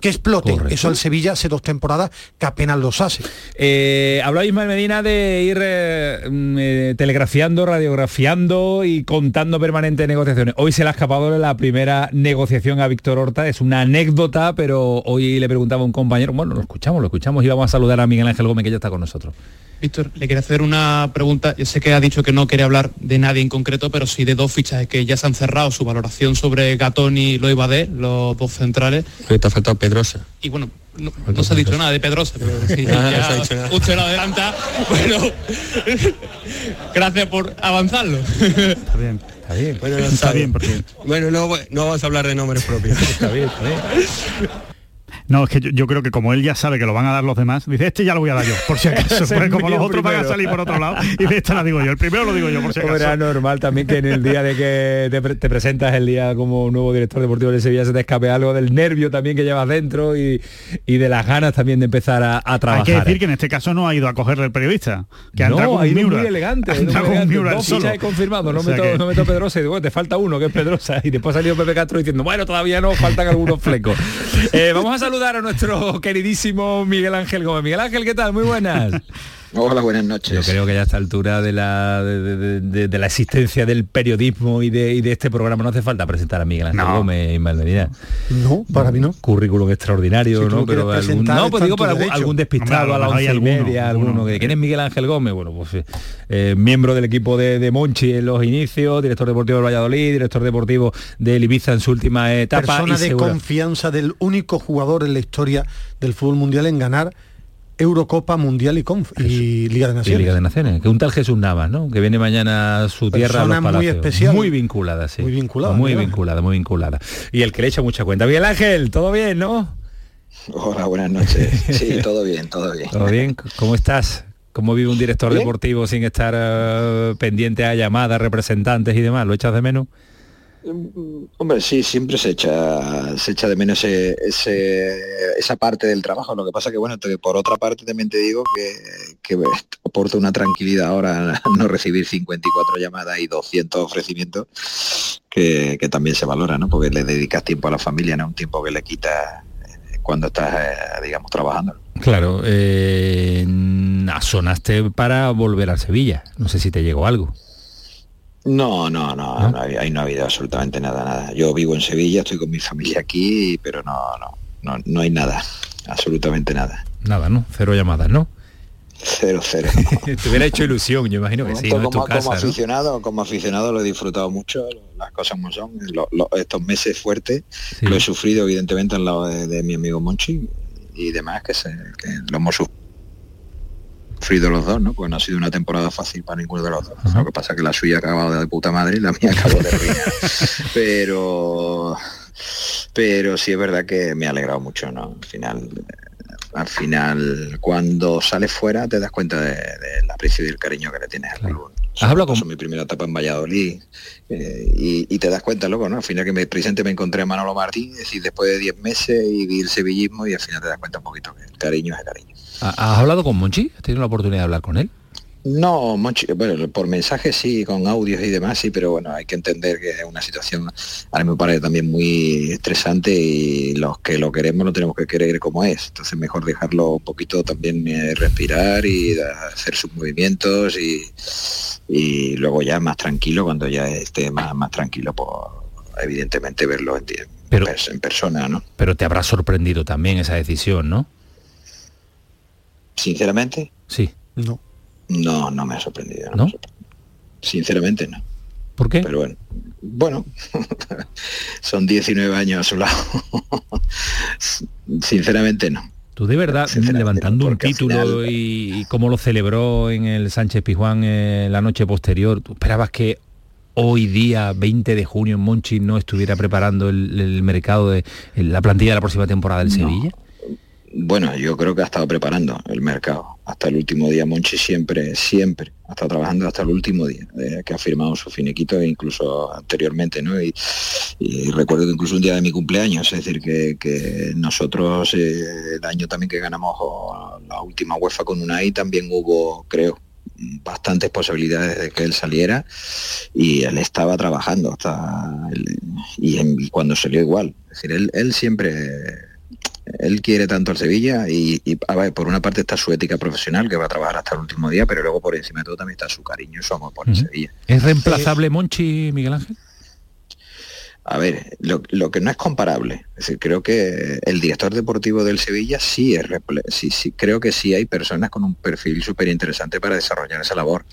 que exploten. Eso al Sevilla hace dos temporadas que apenas los hace. Eh, hablaba Ismael Medina de ir eh, mm, eh, telegrafiando, radiografiando y contando permanente negociaciones. Hoy se le ha escapado la primera negociación a Víctor Horta. Es una anécdota, pero hoy le preguntaba a un compañero, bueno, lo escuchamos, lo escuchamos y vamos a saludar a Miguel Ángel Gómez que ya está con nosotros. Víctor, le quería hacer una pregunta. Yo sé que ha dicho que no quiere hablar de nadie en concreto, pero sí de dos fichas que ya se han cerrado, su valoración sobre Gatón y Loibadé, los dos centrales. te ha faltado Pedrosa. Y bueno, no, no se ha dicho nada de Pedrosa, pero sí, Ah, ya no se ha dicho nada. usted lo adelanta. Bueno, gracias por avanzarlo. Está bien. Está bien. Bueno, no Está bien, porque Bueno, no, no vamos a hablar de nombres propios. Está bien, está bien. No, es que yo, yo creo que como él ya sabe que lo van a dar los demás, dice, este ya lo voy a dar yo, por si acaso. Porque como los otros van a salir por otro lado, y esta la digo yo. El primero lo digo yo, por si acaso. era normal también que en el día de que te, pre- te presentas el día como nuevo director deportivo de Sevilla se te escape algo del nervio también que llevas dentro y, y de las ganas también de empezar a, a Hay trabajar. que decir que en este caso no ha ido a cogerle el periodista, que ha no, entrado con ha ido Miura. muy elegante, Ha muy con elegante. Miura solo. fichas he confirmado, no O sea meto, que- no meto Pedrosa y digo, "Bueno, te falta uno, que es Pedrosa, y después ha salido Pepe Castro diciendo, bueno, todavía no, faltan algunos flecos. Eh, vamos a saludar a nuestro queridísimo Miguel Ángel Gómez. Miguel Ángel, ¿qué tal? Muy buenas. Hola, buenas noches. Yo creo que ya a esta altura de la, de, de- de- de la existencia del periodismo y de, y de este programa no hace falta presentar a Miguel Ángel No. Gómez y Malmedina. No, para mí no. Currículum extraordinario, Si ¿no? Pero algún, no, pues digo para algún, algún despistado Hombre, a a lo las mejor hay once y alguno, media, alguno, alguno. que ¿quién es Miguel Ángel Gómez? Bueno, pues eh, eh, miembro del equipo de, de Monchi en los inicios, director deportivo del Valladolid, director deportivo del Ibiza en su última etapa. Persona y de confianza del único jugador en la historia del fútbol mundial en ganar Eurocopa Mundial y, Conf y Liga de Naciones. Liga de Naciones, que un tal Jesús Navas, ¿no? Que viene mañana a su tierra a los Persona muy palacios. especial. Muy vinculada, sí. Muy vinculada, Muy vinculada, muy vinculada. Y el que le echa mucha cuenta. Miguel Ángel, ¿todo bien, no? Hola, buenas noches. Sí, todo bien, todo bien. ¿Todo bien? ¿Cómo estás? ¿Cómo vive un director Bien. deportivo sin estar eh, pendiente a llamadas, representantes y demás? ¿Lo echas de menos? Hombre, sí, siempre se echa, se echa de menos ese, ese- esa parte del trabajo. Lo que pasa que, bueno, por otra parte también te digo que, que aporta una tranquilidad ahora no recibir 54 llamadas y 200 ofrecimientos que, que también se valora, ¿no? Porque le dedicas tiempo a la familia, ¿no? Un tiempo que le quitas eh, cuando estás, eh, digamos, trabajando. Claro, eh, sonaste para volver a Sevilla. No sé si te llegó algo. No, no, no, ¿No? no ha- ahí no ha habido absolutamente nada, nada. Yo vivo en Sevilla, estoy con mi familia aquí, pero no, no, no, no hay nada, absolutamente nada. Nada, ¿no? Cero llamadas, ¿no? Cero, cero. te hubiera hecho ilusión, yo imagino que sí, ¿no? En tu como, como casa, ¿no? aficionado, como aficionado lo he disfrutado mucho, las cosas como son, lo- lo- estos meses fuertes, Sí. lo he sufrido evidentemente al lado de, de mi amigo Monchi y demás, que, se, que lo hemos sufrido los dos, ¿no? Pues no ha sido una temporada fácil para ninguno de los dos. Lo que pasa es que la suya ha acabado de puta madre y la mía acabó de ruina. pero pero sí es verdad que me ha alegrado mucho, ¿no? Al final al final cuando sales fuera te das cuenta de- del aprecio y el cariño que le tienes al club. ¿Has hablado con- Eso mi primera etapa en Valladolid eh, y, y te das cuenta, loco, ¿no? Al final que me presente me encontré a Manolo Martín, es decir, después de 10 meses y vi el sevillismo y al final te das cuenta un poquito que el cariño es el cariño. ¿Ha- ¿Has hablado con Monchi? ¿Has tenido la oportunidad de hablar con él? No, Monchi, bueno, por mensajes sí, con audios y demás sí, pero bueno, hay que entender que es una situación, a mí me parece también muy estresante y los que lo queremos lo tenemos que querer como es. Entonces mejor dejarlo un poquito también eh, respirar y hacer sus movimientos y, y luego ya más tranquilo, cuando ya esté más, más tranquilo, pues evidentemente verlo en, Pero- en persona, ¿no? Pero te habrá sorprendido también esa decisión, ¿no? Sinceramente, Sí. No. no, no me ha sorprendido. ¿No? me ha sorprendido. Sinceramente no. ¿Por qué? Pero bueno, bueno, son 19 años a su lado. Sinceramente no. Tú de verdad, levantando un título final- y, y cómo lo celebró en el Sánchez Pizjuán eh, la noche posterior, ¿tú esperabas que hoy día, 20 de junio, en Monchi no estuviera preparando el, el mercado de la plantilla de la próxima temporada del No. Sevilla? Bueno, yo creo que ha estado preparando el mercado. Hasta el último día Monchi siempre, siempre ha estado trabajando hasta el último día, eh, que ha firmado su finiquito e incluso anteriormente, ¿no? Y, recuerdo que incluso un día de mi cumpleaños, es decir, que, nosotros eh, el año también que ganamos la última UEFA con Unai también hubo, creo, bastantes posibilidades de que él saliera y él estaba trabajando hasta y, cuando salió igual. Es decir, él siempre él quiere tanto al Sevilla y, y, a ver, por una parte está su ética profesional que va a trabajar hasta el último día, pero luego por encima de todo también está su cariño y su amor por el. Sevilla. ¿Es reemplazable Monchi, Miguel Ángel? A ver, lo, lo que no es comparable, es decir, creo que el director deportivo del Sevilla sí es, sí, sí, creo que sí hay personas con un perfil súper interesante para desarrollar esa labor.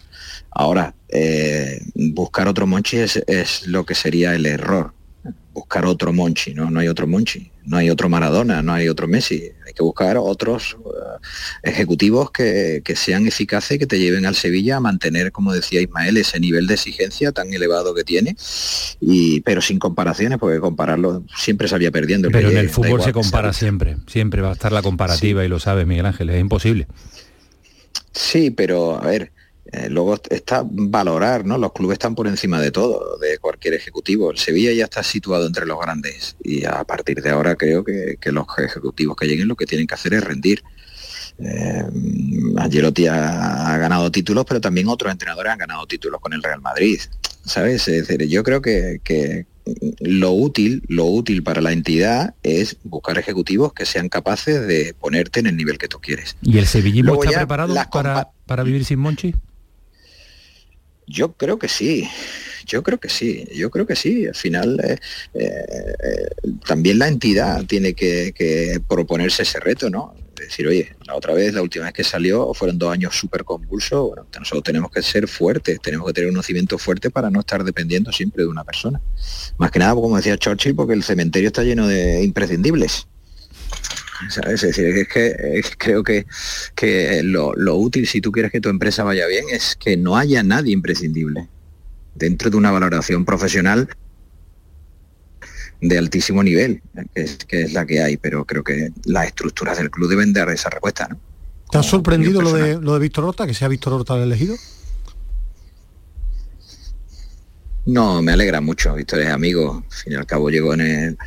Ahora, eh, buscar otro Monchi es, es lo que sería el error. Buscar otro Monchi, ¿no? No hay otro Monchi, no hay otro Maradona, no hay otro Messi. Hay que buscar otros eh, ejecutivos que, que, sean eficaces y que te lleven al Sevilla a mantener, como decía Ismael, ese nivel de exigencia tan elevado que tiene. Y, pero sin comparaciones, porque compararlo siempre salía perdiendo. Pero en el fútbol se compara siempre, siempre va a estar la comparativa y lo sabes, Miguel Ángel, es imposible. Sí, pero a ver, eh, luego está valorar, ¿no? Los clubes están por encima de todo, de cualquier ejecutivo. El Sevilla ya está situado entre los grandes y a partir de ahora creo que, los ejecutivos que lleguen lo que tienen que hacer es rendir. Eh, Angelotti ha, ganado títulos, pero también otros entrenadores han ganado títulos con el Real Madrid. ¿Sabes? Es decir, yo creo que, lo útil, lo útil para la entidad es buscar ejecutivos que sean capaces de ponerte en el nivel que tú quieres. ¿Y el sevillismo está preparado para, para vivir sin Monchi? Yo creo que sí, yo creo que sí, yo creo que sí. Al final eh, eh, también la entidad tiene que, proponerse ese reto, ¿no? Decir, oye, la otra vez, la última vez que salió, fueron dos años súper convulsos. Bueno, nosotros tenemos que ser fuertes, tenemos que tener un conocimiento fuerte para no estar dependiendo siempre de una persona. Más que nada, como decía Churchill, porque el cementerio está lleno de imprescindibles. Es decir, que, creo que, que lo, útil, si tú quieres que tu empresa vaya bien, es que no haya nadie imprescindible dentro de una valoración profesional de altísimo nivel, que es, que es la que hay, pero creo que las estructuras del club deben dar esa respuesta. ¿no? ¿Te ha sorprendido lo de, lo de Víctor Horta, que sea Víctor Horta el elegido? No, me alegra mucho. Víctor es amigo. Al fin y al cabo llegó en el,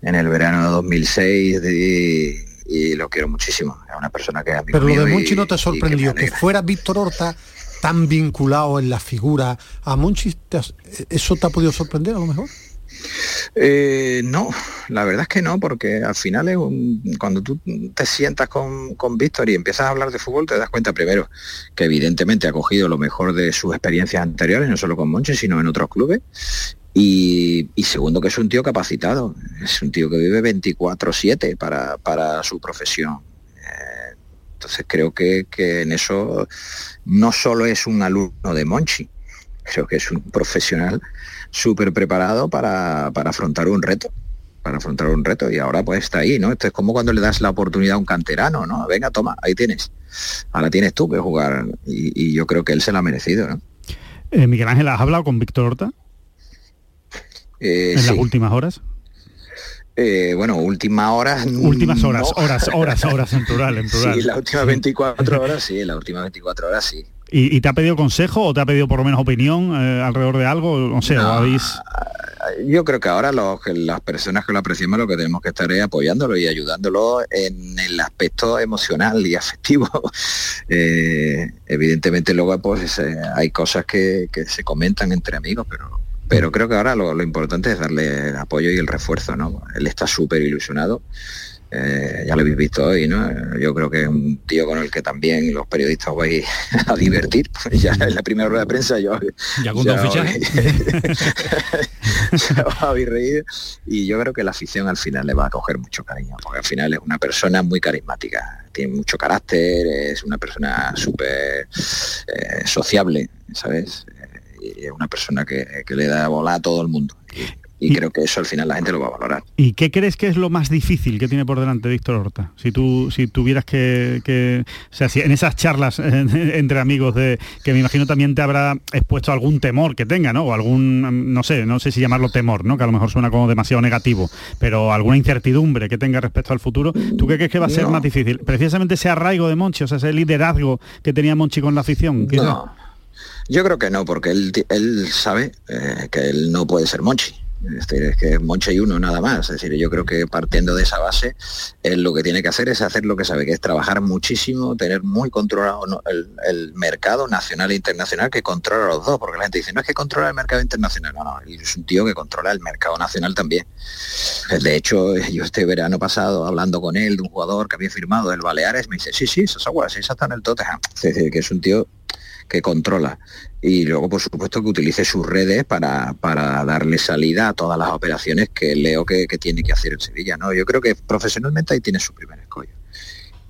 en el verano de 2006 y, lo quiero muchísimo. Es una persona que es amigo Pero lo de Monchi no te sorprendió, que, fuera Víctor Horta tan vinculado en la figura a Monchi, ¿eso te ha podido sorprender a lo mejor? Eh, no, la verdad es que no, porque al final es cuando tú te sientas con, con Víctor y empiezas a hablar de fútbol, te das cuenta primero que evidentemente ha cogido lo mejor de sus experiencias anteriores, no solo con Monche, sino en otros clubes. Y, segundo, que es un tío capacitado, es un tío que vive 24/7 para, para su profesión. Eh, entonces creo que, que en eso no solo es un alumno de Monchi, creo que es un profesional súper preparado para, afrontar un reto para afrontar un reto y ahora pues está ahí, ¿no? Esto es como cuando le das la oportunidad a un canterano, ¿no? Venga, toma, ahí tienes. Ahora tienes tú que jugar y, yo creo que él se lo ha merecido, ¿no? Eh, Miguel Ángel, ¿has hablado con Víctor Horta? Eh, ¿En las últimas horas? Eh, bueno, últimas horas. Últimas horas, horas, horas, horas en plural, en plural. Sí, las últimas 24 horas, sí, las últimas 24 horas sí. ¿Y, te ha pedido consejo o te ha pedido por lo menos opinión eh, alrededor de algo? No sé, habéis... Yo creo que ahora las personas que lo apreciamos lo que tenemos que estar es apoyándolo y ayudándolo en el aspecto emocional y afectivo. Eh, evidentemente luego pues eh, hay cosas que, se comentan entre amigos, pero pero creo que ahora lo, lo importante es darle el apoyo y el refuerzo, ¿no? Él está súper ilusionado eh, ya lo habéis visto hoy, ¿no? Yo creo que es un tío con el que también los periodistas vais a divertir. ya en la primera rueda de prensa yo ya con dos habéis reído. Y yo creo que la afición al final le va a coger mucho cariño, porque al final es una persona muy carismática, tiene mucho carácter, es una persona súper eh, sociable, ¿sabes? Y es una persona que, que le da bola a todo el mundo y, creo que eso al final la gente lo va a valorar. ¿Y qué crees que es lo más difícil que tiene por delante Víctor Horta? Si tú si tuvieras que, o sea, si en esas charlas entre amigos de que me imagino también te habrá expuesto algún temor que tenga, ¿no? O algún no sé, no sé si llamarlo temor, ¿no? Que a lo mejor suena como demasiado negativo, pero alguna incertidumbre que tenga respecto al futuro, ¿tú qué crees que va a ser más difícil? Precisamente ese arraigo de Monchi, o sea, ese liderazgo que tenía Monchi con la afición. No. Yo creo que no, porque él, él sabe eh, que él no puede ser Monchi es es que Monche y uno nada más. Es decir, yo creo que partiendo de esa base, él lo que tiene que hacer es hacer lo que sabe, que es trabajar muchísimo, tener muy controlado el, mercado nacional e internacional que controla los dos, porque la gente dice, no es que controla el mercado internacional, no, no, es un tío que controla el mercado nacional también. De hecho, yo este verano pasado, hablando con él, de un jugador que había firmado del Baleares, me dice, sí, sí, esas aguas, esas están en el Tottenham. Es decir, que es un tío que controla y luego por supuesto que utilice sus redes para, para darle salida a todas las operaciones que leo que, tiene que hacer en Sevilla. ¿no? Yo creo que profesionalmente ahí tiene su primer escollo.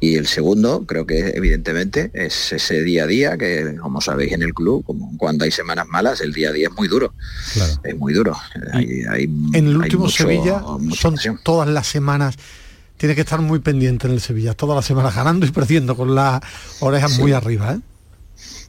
Y el segundo, creo que evidentemente es ese día a día que, como sabéis en el club, como cuando hay semanas malas, el día a día es muy duro. Es muy duro. Hay- hay- En el último mucho- Sevilla son presión. todas las semanas. Tiene que estar muy pendiente en el Sevilla, todas las semanas ganando y perdiendo con las orejas Sí. muy arriba. ¿eh?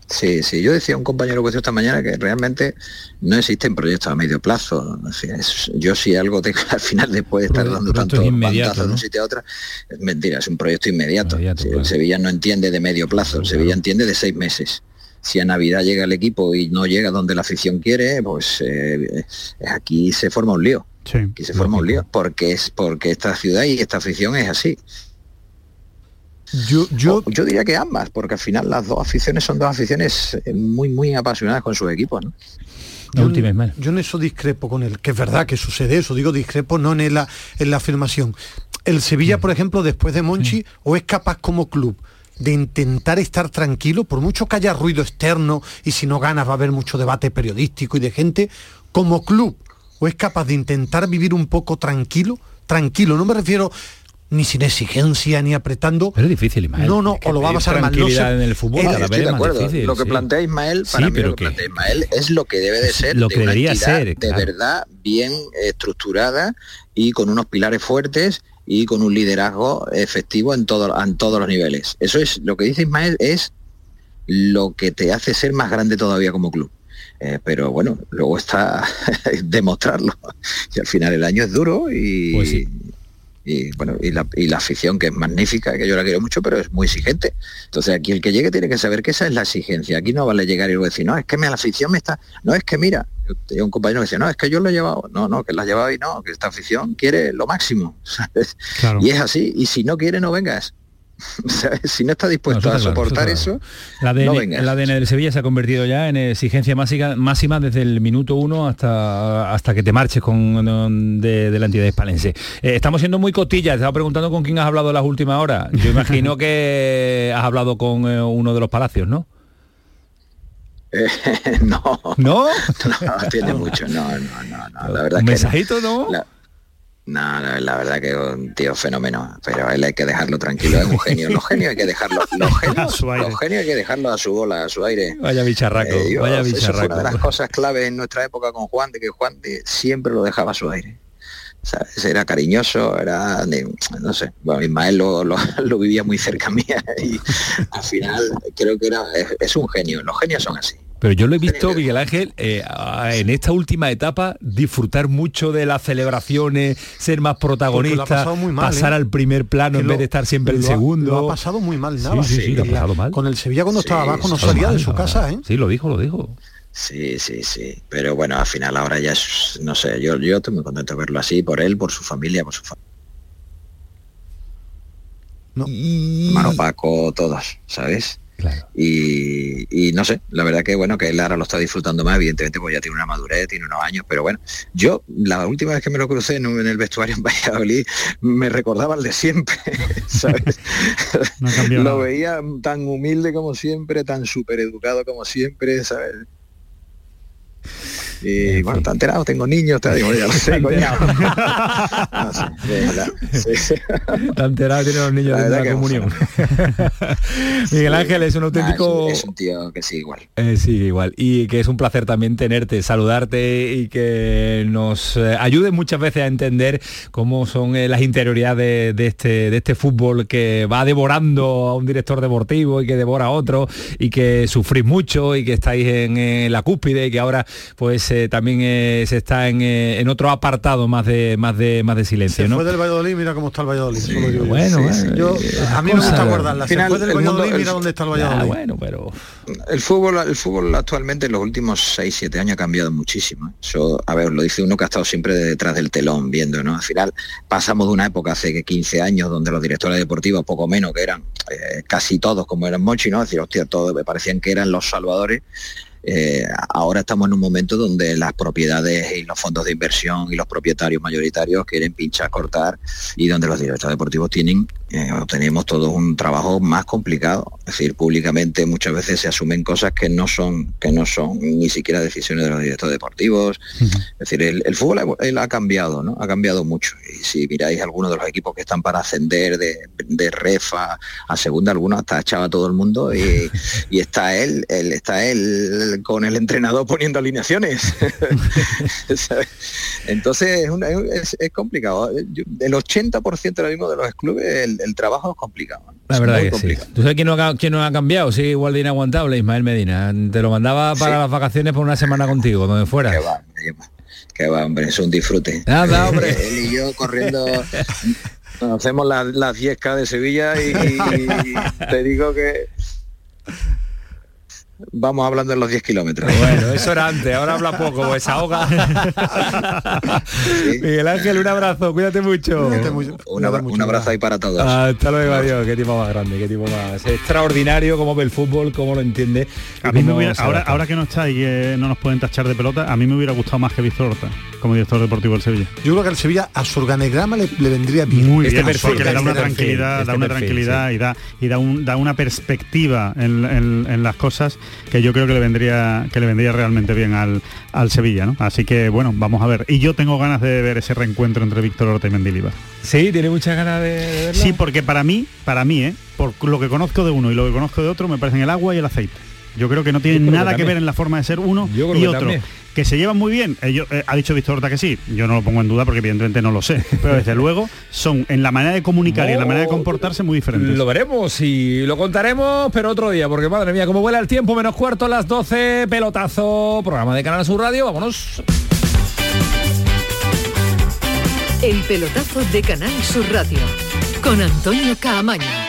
Sí, sí, yo decía a un compañero que esta mañana que realmente no existen proyectos a medio plazo. O sea, es- yo si algo tengo al final después de estar dando tantos bandazos de un sitio a otro, es mentira, es un proyecto inmediato. Sí, El Sevilla no entiende de medio plazo, el Sevilla entiende de seis meses. Si a Navidad llega el equipo y no llega donde la afición quiere, pues eh, aquí se forma un lío. Aquí se forma un lío, porque es porque esta ciudad y esta afición es así. Yo, yo, yo diría que ambas, porque al final las dos aficiones son dos aficiones eh, muy, muy apasionadas con sus equipos. ¿no? Yo, yo en eso discrepo con él, que es verdad que sucede eso, digo discrepo no en la, en la afirmación. El Sevilla, por ejemplo, después de Monchi, o es capaz como club de intentar estar tranquilo, por mucho que haya ruido externo y si no ganas va a haber mucho debate periodístico y de gente, como club, o es capaz de intentar vivir un poco tranquilo, tranquilo, no me refiero ni sin exigencia ni apretando. Pero es difícil, Ismael. No, no, Es que o lo va a pasar mal. no sé. en el fútbol El- cada vez Estoy es de más acuerdo. difícil, lo que sí. plantea Ismael, para Sí, mí pero lo que que- plantea Ismael es lo que debe de ser lo de que una debería ser, de verdad bien estructurada y con unos pilares fuertes y con un liderazgo efectivo en, todo, en todos los niveles. Eso es, lo que dice Ismael es lo que te hace ser más grande todavía como club. Eh, pero bueno, luego está demostrarlo. Y al final el año es duro y, Pues y bueno, y la, y la afición que es magnífica, que yo la quiero mucho, pero es muy exigente. Entonces aquí el que llegue tiene que saber que esa es la exigencia. Aquí no vale llegar y luego decir, no, es que me, la afición me está. No, es que mira, yo un compañero que decía, no, es que yo lo he llevado. No, no, que la has llevado y no, que esta afición quiere lo máximo. ¿sabes? Claro. Y es así, y si no quiere, no vengas. ¿Sabes? Si no está dispuesto No, a eso está soportar eso eso, claro. El ADN, no vengas. el ADN del Sevilla se ha convertido ya en exigencia máxima, máxima desde el minuto uno hasta, hasta que te marches con, de, de la entidad hispalense. Eh, estamos siendo muy cotillas, estaba preguntando con quién has hablado las últimas horas. Yo imagino que has hablado con eh, uno de los palacios, ¿no? Eh, no. ¿No? No, tiene mucho, no, no, no, no, la verdad ¿Un que mensajito, no? La- no, la, la verdad que un tío fenómeno, pero a él hay que dejarlo tranquilo, es un genio. Los genios hay que dejarlo, los genios, su los genios hay que dejarlo a su bola, a su aire. Vaya bicharraco, Eh, yo- vaya eso fue bicharraco. una de las cosas claves en nuestra época con Juan, de que Juan de- siempre lo dejaba a su aire. ¿Sabes? Era cariñoso, era, no sé, bueno, Ismael lo, lo- lo vivía muy cerca mía y al final creo que era, es, es un genio, los genios son así. Pero yo lo he visto, Miguel Ángel, eh, en esta última etapa, disfrutar mucho de las celebraciones, ser más protagonista, pasado muy mal, pasar ¿eh? al primer plano Que en lo- vez de estar siempre el lo ha- segundo. Lo ha pasado muy mal, Sí, nada. sí, sí, lo ha pasado mal. Con el Sevilla cuando estaba Sí, abajo no sí, salía mal, de su casa. ¿eh? Sí, lo dijo, lo dijo. Sí, sí, sí. Pero bueno, al final ahora ya es, no sé, yo, yo estoy muy contento de verlo así, por él, por su familia, por su familia. Hermano Paco, todos, ¿sabes? Y, y no sé, la verdad que bueno, que él ahora lo está disfrutando más, evidentemente pues ya tiene una madurez, tiene unos años, pero bueno, yo la última vez que me lo crucé en, el vestuario en Valladolid, me recordaba el de siempre, ¿sabes? No lo nada. veía tan humilde como siempre, tan súper educado como siempre, ¿sabes? Y bueno, está enterado, tengo niños, te digo, ya lo sé. No sí, sí. Enterado, tiene los niños de la comunión. Miguel Ángel es un Nah, auténtico... es, es un tío que sí, igual. Eh, sí, igual. Y que es un placer también tenerte, saludarte y que nos eh, ayude muchas veces a entender cómo son eh, las interioridades de este, de este fútbol que va devorando a un director deportivo y que devora a otro y que sufrís mucho y que estáis en, la cúspide y que ahora pues eh, también eh, se está en, eh, en otro apartado más de más de más de silencio, Se ¿no? fue del Valladolid, mira cómo está el Valladolid. yo. bueno, Sí, sí. bueno, Yo- eh, a mí me cosa- gusta guardarla. Se Final, fue del el mundo- Valladolid, el- mira dónde está el Ya, Valladolid. bueno, pero El fútbol, el fútbol actualmente en los últimos 6, 7 años ha cambiado muchísimo. ¿eh? Eso, a ver, lo dice uno que ha estado siempre detrás del telón viendo, ¿no? Al final pasamos de una época hace 15 años donde los directores deportivos, poco menos que eran eh, casi todos como eran Mochi, ¿no? Es decir, hostia, todos me parecían que eran los salvadores. Eh, ahora estamos en un momento donde las propiedades y los fondos de inversión y los propietarios mayoritarios quieren pinchar, cortar y donde los directores deportivos tienen eh, tenemos todo un trabajo más complicado. Es decir, públicamente muchas veces se asumen cosas que no son, que no son ni siquiera decisiones de los directores deportivos. Es decir, el, fútbol ha, ha, cambiado, ¿no? Ha cambiado mucho. Y si miráis algunos de los equipos que están para ascender de, de refa a segunda, algunos hasta echaba todo el mundo y, está él, él, está él con el entrenador poniendo alineaciones. Entonces es, es, complicado. El 80% ahora mismo de los clubes el, trabajo es complicado. La verdad que sí. ¿Tú sabes quién no, ha, quién no ha cambiado? Sí, igual de inaguantable, Ismael Medina. Te lo mandaba para las vacaciones por una semana contigo, donde fuera. Que va, que va, hombre, es un disfrute. Nada, hombre. Él y yo corriendo... hacemos las, las 10K de Sevilla y te digo que vamos hablando en los 10 kilómetros. Bueno, eso era antes, ahora habla poco, pues ahoga. Miguel Ángel, un abrazo, cuídate mucho. Un, abrazo ahí para todos. Hasta luego, adiós. Qué tipo más grande, qué tipo más extraordinario, cómo ve el fútbol, cómo lo entiende. A mí me hubiera, ahora, ahora que no está y que no nos pueden tachar de pelota, a mí me hubiera gustado más que Víctor Horta como director deportivo del Sevilla. Yo creo que al Sevilla a su organigrama le, vendría bien. Muy este bien, porque le da una tranquilidad, da una tranquilidad y da y da, un, da una perspectiva en, en, las cosas que yo creo que le vendría que le vendría realmente bien al, al Sevilla, ¿no? Así que bueno, vamos a ver. Y yo tengo ganas de ver ese reencuentro entre Víctor Horta y Mendilibar. Sí, tiene muchas ganas de, verlo. Sí, porque para mí, para mí, ¿eh? por lo que conozco de uno y lo que conozco de otro, me parecen el agua y el aceite. Yo creo que no tienen nada que, ver en la forma de ser uno y otro que se llevan muy bien. Ellos, eh, ha dicho Víctor Horta que sí. Yo no lo pongo en duda porque evidentemente no lo sé. Pero desde luego son en la manera de comunicar y en la manera de comportarse muy diferentes. Lo veremos y lo contaremos, pero otro día, porque madre mía, como vuela el tiempo, menos cuarto a las 12, pelotazo, programa de Canal Sur Radio, vámonos. El pelotazo de Canal Sur Radio con Antonio Caamaño.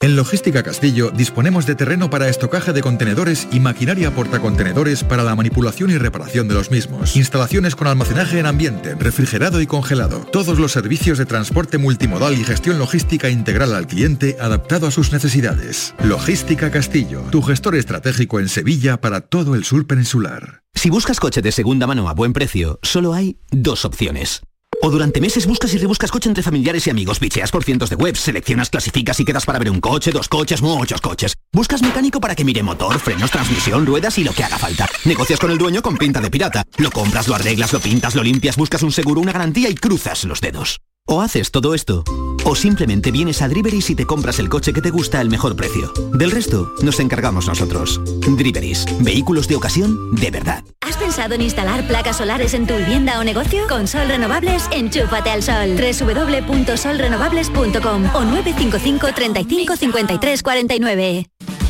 En Logística Castillo disponemos de terreno para estocaje de contenedores y maquinaria portacontenedores para la manipulación y reparación de los mismos. Instalaciones con almacenaje en ambiente, refrigerado y congelado. Todos los servicios de transporte multimodal y gestión logística integral al cliente adaptado a sus necesidades. Logística Castillo, tu gestor estratégico en Sevilla para todo el sur peninsular. Si buscas coche de segunda mano a buen precio, solo hay dos opciones. O durante meses buscas y rebuscas coche entre familiares y amigos, bicheas por cientos de webs, seleccionas, clasificas y quedas para ver un coche, dos coches, muchos coches. Buscas mecánico para que mire motor, frenos, transmisión, ruedas y lo que haga falta. Negocias con el dueño con pinta de pirata. Lo compras, lo arreglas, lo pintas, lo limpias, buscas un seguro, una garantía y cruzas los dedos. O haces todo esto, o simplemente vienes a Driveris y te compras el coche que te gusta al mejor precio. Del resto, nos encargamos nosotros. Driveris, vehículos de ocasión de verdad. ¿Has pensado en instalar placas solares en tu vivienda o negocio? Con Sol Renovables, enchúfate al sol. www.solrenovables.com o 955 35 53 49.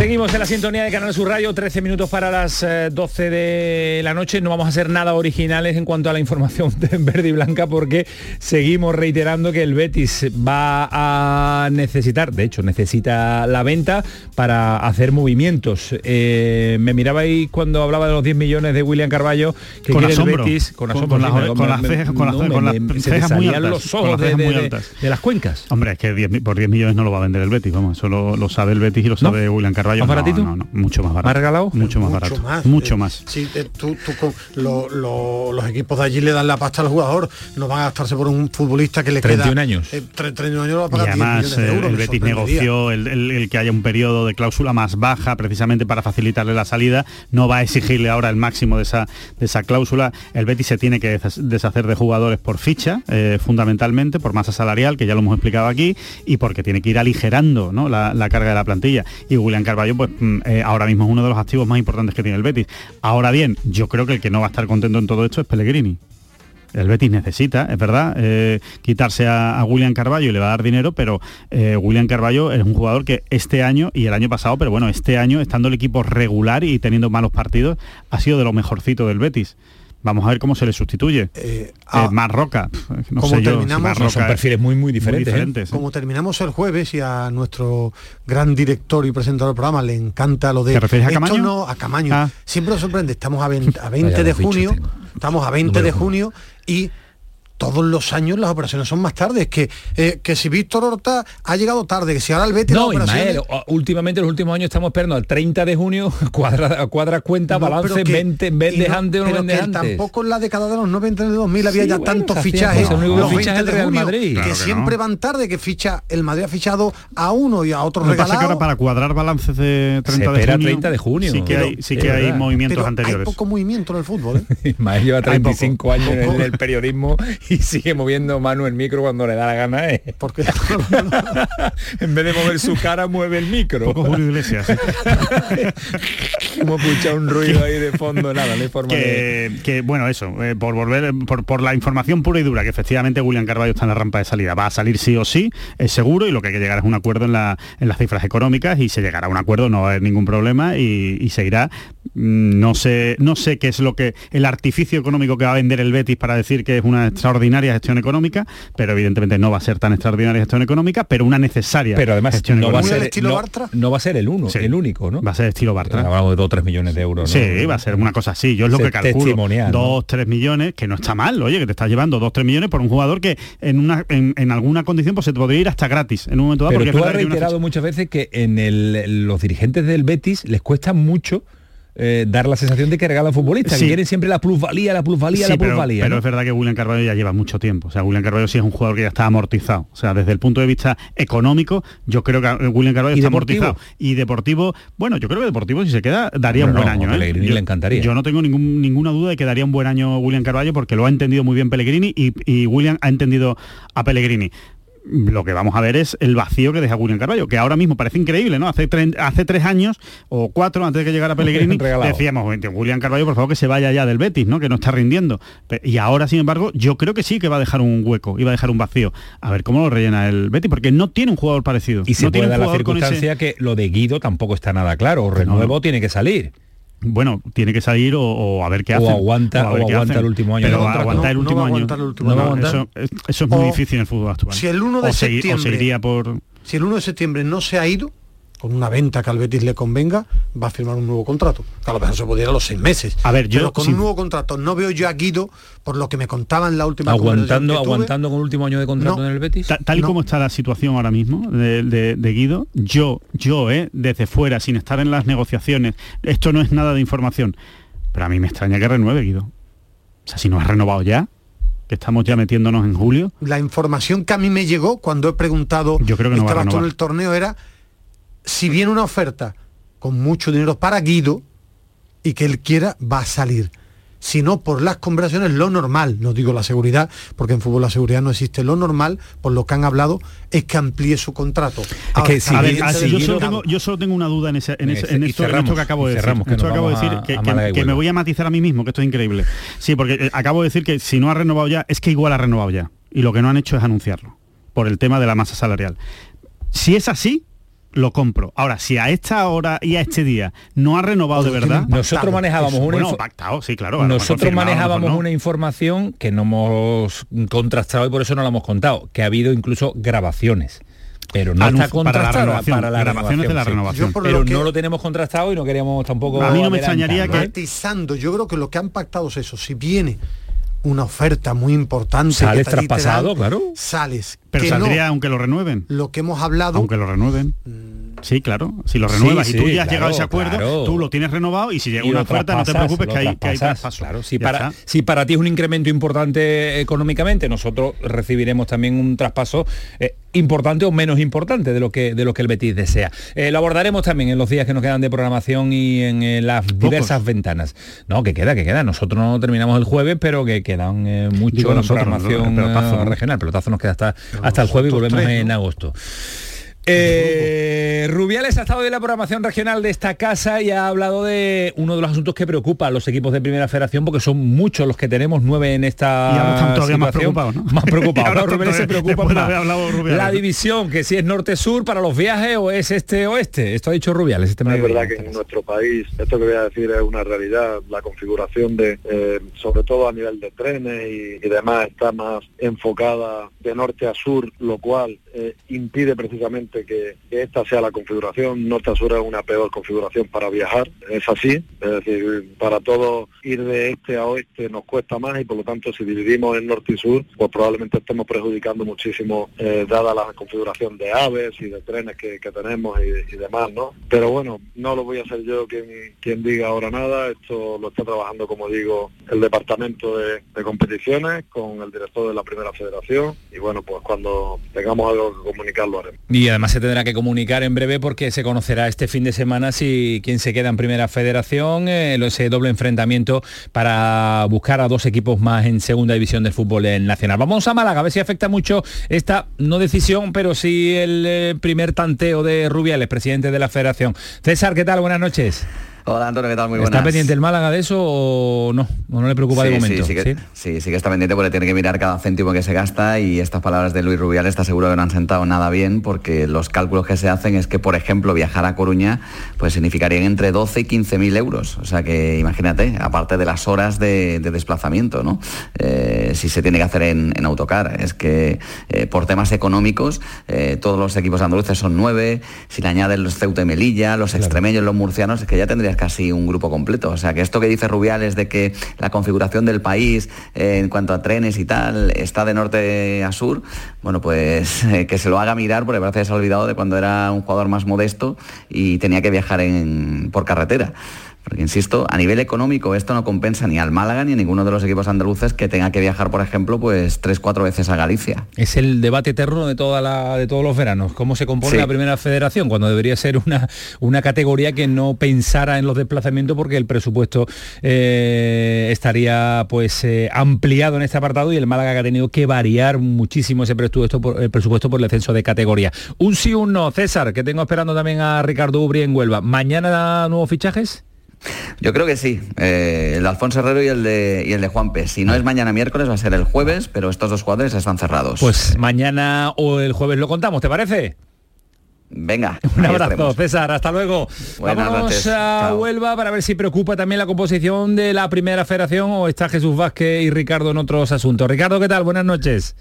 Seguimos en la sintonía de Canal Sur Radio, 13 minutos para las eh, 12 de la noche. No vamos a hacer nada originales en cuanto a la información de verde y blanca porque seguimos reiterando que el Betis va a necesitar, de hecho necesita la venta para hacer movimientos. Eh, me mirabais cuando hablaba de los 10 millones de William Carballo que Con quiere el asombro. Betis con asombro, las- con cejas- con muy altas, los ojos de, las cuencas. Hombre, es que 10 mi- por 10 millones no lo va a vender el Betis, vamos, eso lo, lo sabe el Betis y lo sabe William Carballo. ¿Más baratito? No, no, mucho más barato. ¿Más regalado? Mucho más barato. mucho eh, más. Sí, eh, tú- tú con- lo- lo- los equipos de allí le dan la pasta al jugador, no van a gastarse por un futbolista que le 31 queda... años. eh, tre- 31 años lo va a Y pagar 10 además de eh, euros, el Betis negoció el, el- el que haya un periodo de cláusula más baja precisamente para facilitarle la salida. No va a exigirle ahora el máximo de esa, de esa cláusula. El Betis se tiene que des- deshacer de jugadores por ficha, eh, fundamentalmente, por masa salarial, que ya lo hemos explicado aquí, y porque tiene que ir aligerando ¿no? la, la carga de la plantilla. Y William Pues mm, eh, ahora mismo es uno de los activos más importantes que tiene el Betis. Ahora bien, yo creo que el que no va a estar contento en todo esto es Pellegrini. El Betis necesita, es verdad, eh, quitarse a, a William Carballo y le va a dar dinero, pero eh, William Carballo es un jugador que este año y el año pasado, pero bueno, este año, estando el equipo regular y teniendo malos partidos, ha sido de lo mejorcito del Betis. Vamos a ver cómo se le sustituye. Eh, Mar Roca, pf, no como sé yo, terminamos- Mar No, Roca son perfiles muy, muy diferentes, ¿eh? diferentes, ¿eh? Como terminamos el jueves y a nuestro gran director y presentador del programa le encanta lo de... ¿Te refieres a esto Camaño? no, a Camaño. Ah. Siempre nos sorprende, estamos a 20, a 20 Vaya de junio, tengo. estamos a 20 Número de junio y todos los años las operaciones son más tarde. Es que, eh, que si Víctor Horta ha llegado tarde, que si ahora el Betis No, operaciones... Ismael, últimamente los últimos años estamos esperando al 30 de junio, cuadra, cuadra cuenta, No, balance, pero que- 20, y vendes no- antes o no pero vendes que antes. Tampoco en la década de los 90 de 2000 había Sí, ya bueno, tantos fichajes. el único los fichaje 20 de Real junio, Madrid. que Claro que siempre van tarde, que ficha el Madrid ha fichado a uno y a otro Lo que pasa que regalado. ahora para cuadrar balances de 30 de espera junio, 30 de junio. sí que Pero- hay, sí que hay verdad. movimientos Pero anteriores. Hay poco movimiento en el fútbol, ¿eh? Ismael lleva Hay 35 años en el periodismo y sigue moviendo mano el micro cuando le da la gana. ¿eh? Porque en vez de mover su cara, mueve el micro. Poco Julio Iglesias. ¿eh? Hemos escuchado un ruido ahí de fondo, nada, no hay forma de... que, que, bueno eso eh, por volver por, por la información pura y dura que efectivamente William Carballo está en la rampa de salida va a salir sí o sí es seguro y lo que hay que llegar es un acuerdo en, la, en las cifras económicas y se llegará a un acuerdo no va a haber ningún problema y, y se irá Mm, no sé no sé qué es lo que el artificio económico que va a vender el Betis para decir que es una extraordinaria gestión económica pero evidentemente no va a ser tan extraordinaria gestión económica pero una necesaria Pero además gestión no va, a económica. ser, no, no va a ser el uno, el único, ¿no? va a ser estilo Bartra Hablamos de 2 o 3 millones de euros. ¿no? Sí, va a ser una cosa así. Yo es lo que calculo. testimonial, ¿no? Dos, tres millones, que no está mal, oye, que te estás llevando dos, tres millones por un jugador que en una en, en alguna condición pues se te podría ir hasta gratis en un momento dado. Pero porque tú has reiterado muchas veces que en el, los dirigentes del Betis les cuesta mucho eh, dar la sensación de que regalan futbolistas, Sí. que quieren siempre la plusvalía, la plusvalía, Sí, la plusvalía. pero ¿no? es verdad que William Carvalho ya lleva mucho tiempo. O sea, William Carvalho sí es un jugador que ya está amortizado. O sea, desde el punto de vista económico, yo creo que William Carvalho ¿Y está deportivo? amortizado. Y deportivo, bueno, yo creo que deportivo si se queda daría un buen no, año. ¿eh? Pellegrini Yo- le encantaría. Yo no tengo ningún- ninguna duda de que daría un buen año William Carvalho porque lo ha entendido muy bien Pellegrini y, y William ha entendido a Pellegrini lo que vamos a ver es el vacío que deja William Carballo, que ahora mismo parece increíble, ¿no? Hace, tre- hace tres años o cuatro antes de que llegara Pellegrini, decíamos, "Oye, William Carballo, por favor, que se vaya ya del Betis, ¿no? Que no está rindiendo. Y ahora, sin embargo, yo creo que sí que va a dejar un hueco, y va a dejar un vacío. A ver cómo lo rellena el Betis, porque no tiene un jugador parecido. Y se no tiene puede un dar la ese- circunstancia que lo de Guido tampoco está nada claro. O renuevo tiene que salir. Bueno, tiene que salir o, o a ver qué O hace. aguanta- a ver o qué aguanta hacen. el último año Pero aguantar el último año. aguantar el último no, año. eso, es- eso es muy O- difícil en el fútbol actual. Si el 1 de o se, o se septiembre- iría por Si el 1 de septiembre no se ha ido, con una venta que al Betis le convenga, va a firmar un nuevo contrato. Que a lo mejor se podría ir a los seis meses. A ver, yo- Pero con sí. un nuevo contrato no veo yo a Guido, por lo que me contaban la última Aguantando, que tuve, aguantando con el último año de contrato No. en el Betis. Ta- tal y como está la situación ahora mismo de, de- de Guido, yo, yo, eh, desde fuera, sin estar en las negociaciones, esto no es nada de información, pero a mí me extraña que renueve Guido. O sea, si no has renovado ya, que estamos ya metiéndonos en julio, La información que a mí me llegó cuando he preguntado, Yo creo que no va a en el torneo, era si viene una oferta con mucho dinero para Guido y que él quiera, va a salir. Si no, por las conversaciones, lo normal, no digo la seguridad, porque en fútbol la seguridad no existe, lo normal, por lo que han hablado, es que amplíe su contrato. Ahora, que si a ver, también se yo, solo tengo, yo solo tengo una duda en, ese- en, ese- en Y esto, en cerramos, esto que acabo de decir. que Esto nos que acabo de vamos decir, a- que, a que- Málaga y que me voy a matizar a mí mismo, que esto es increíble. Sí, porque eh, acabo de decir que si no ha renovado ya, es que igual ha renovado ya. Y lo que no han hecho es anunciarlo, por el tema de la masa salarial. Si es así, lo compro. Ahora, si a esta hora y a este día no ha renovado de verdad, nosotros manejábamos una bueno, pactado, sí, claro. Nosotros manejábamos no. una información que no hemos contrastado y por eso no la hemos contado, que ha habido incluso grabaciones. Pero no Anuncio- está para la contrastado renovación, para la grabaciones de la sí. renovación. Yo por Pero lo que- no lo tenemos contrastado y no queríamos tampoco. A mí no me extrañaría que- matizando, yo creo que lo que han pactado es eso. Si viene una oferta muy importante, Sales que traspasado, dan, claro. Sales. Pero saldría no, aunque lo renueven. lo que hemos hablado, Aunque lo renueven. Sí, claro. Si lo Sí, renuevas y tú sí, ya has llegado a ese acuerdo, claro. tú lo tienes renovado y si llega Y una oferta, no te preocupes que hay, que hay traspaso. Claro, si para, está. si para ti es un incremento importante económicamente, nosotros recibiremos también un traspaso eh, importante o menos importante de lo que de lo que el Betis desea. Eh, lo abordaremos también en los días que nos quedan de programación y en eh, las diversas ventanas. No, que queda, que queda. Nosotros no terminamos el jueves, pero que quedan eh, mucho Digo en nosotros, programación el pelotazo, ¿no? regional. El pelotazo nos queda hasta, hasta el jueves y volvemos tres, en agosto. Eh, Rubiales ha estado de la programación regional de esta casa y ha hablado de uno de los asuntos que preocupa a los equipos de primera federación porque son muchos los que tenemos, nueve en esta Y ahora están todavía más preocupados, ¿no? Más preocupados. ¿no? Rubiales se de más. haber hablado Rubiales. La división, que si es norte-sur para los viajes o es este-oeste. Esto ha dicho Rubiales. Este Es verdad que en nuestro país, esto que voy a decir es una realidad, la configuración de, eh, sobre todo a nivel de trenes y, y demás, está más enfocada de norte a sur, lo cual eh, impide precisamente que, esta sea la configuración. Norte a sur es una peor configuración para viajar, es así, es decir, para todos ir de este a oeste nos cuesta más y por lo tanto si dividimos en norte y sur, pues probablemente estemos perjudicando muchísimo, eh, dada la configuración de aves y de trenes que, tenemos y, y demás, ¿no? Pero bueno, no lo voy a hacer yo quien, quien diga ahora nada, esto lo está trabajando, como digo, el departamento de, de competiciones con el director de la primera federación y bueno, pues cuando tengamos algo haremos. Y además se tendrá que comunicar en breve porque se conocerá este fin de semana si quién se queda en primera federación, eh, ese doble enfrentamiento para buscar a dos equipos más en segunda división del fútbol nacional. Vamos a Málaga, a ver si afecta mucho esta, no decisión, pero sí el eh, primer tanteo de Rubiales, presidente de la federación. César, ¿qué tal? Buenas noches. Hola Antonio, ¿qué tal? Muy buenas. ¿Está pendiente el Málaga de eso o no? ¿O no le preocupa de Sí, momento? Sí, sí, que, sí, sí que está pendiente porque tiene que mirar cada céntimo que se gasta y estas palabras de Luis Rubial está seguro que no han sentado nada bien porque los cálculos que se hacen es que, por ejemplo, viajar a Coruña pues significarían entre 12 y 15 mil euros. O sea que imagínate, aparte de las horas de, de desplazamiento, ¿no? Eh, si se tiene que hacer en, en autocar. Es que eh, por temas económicos eh, todos los equipos andaluces son nueve, si le añaden los Ceuta y Melilla, los extremeños, los murcianos, es que ya tendrías casi un grupo completo. O sea que esto que dice Rubiales de que la configuración del país eh, en cuanto a trenes y tal está de norte a sur, bueno, pues eh, que se lo haga mirar porque parece que se ha olvidado de cuando era un jugador más modesto y tenía que viajar por carretera. Porque, insisto, a nivel económico esto no compensa ni al Málaga ni a ninguno de los equipos andaluces que tenga que viajar, por ejemplo, pues tres, cuatro veces a Galicia. Es el debate eterno de, toda la, de todos los veranos. ¿Cómo se compone Sí. la primera federación? Cuando debería ser una, una categoría que no pensara en los desplazamientos porque el presupuesto eh, estaría pues eh, ampliado en este apartado y el Málaga que ha tenido que variar muchísimo ese presupuesto por, el presupuesto por el ascenso de categoría. Un sí, un no. César, que tengo esperando también a Ricardo Ubri en Huelva. ¿Mañana nuevos fichajes? Yo creo que sí, eh, el de Alfonso Herrero y el de, y el de. Si no es mañana miércoles, va a ser el jueves, pero estos dos jugadores están cerrados. Pues mañana o el jueves lo contamos, ¿te parece? Venga, Un abrazo, estaremos. César, hasta luego. Buenas Vámonos noches, a chao. Huelva para ver si preocupa también la composición de la primera federación o está Jesús Vázquez y Ricardo en otros asuntos. Ricardo, ¿qué tal? Buenas noches.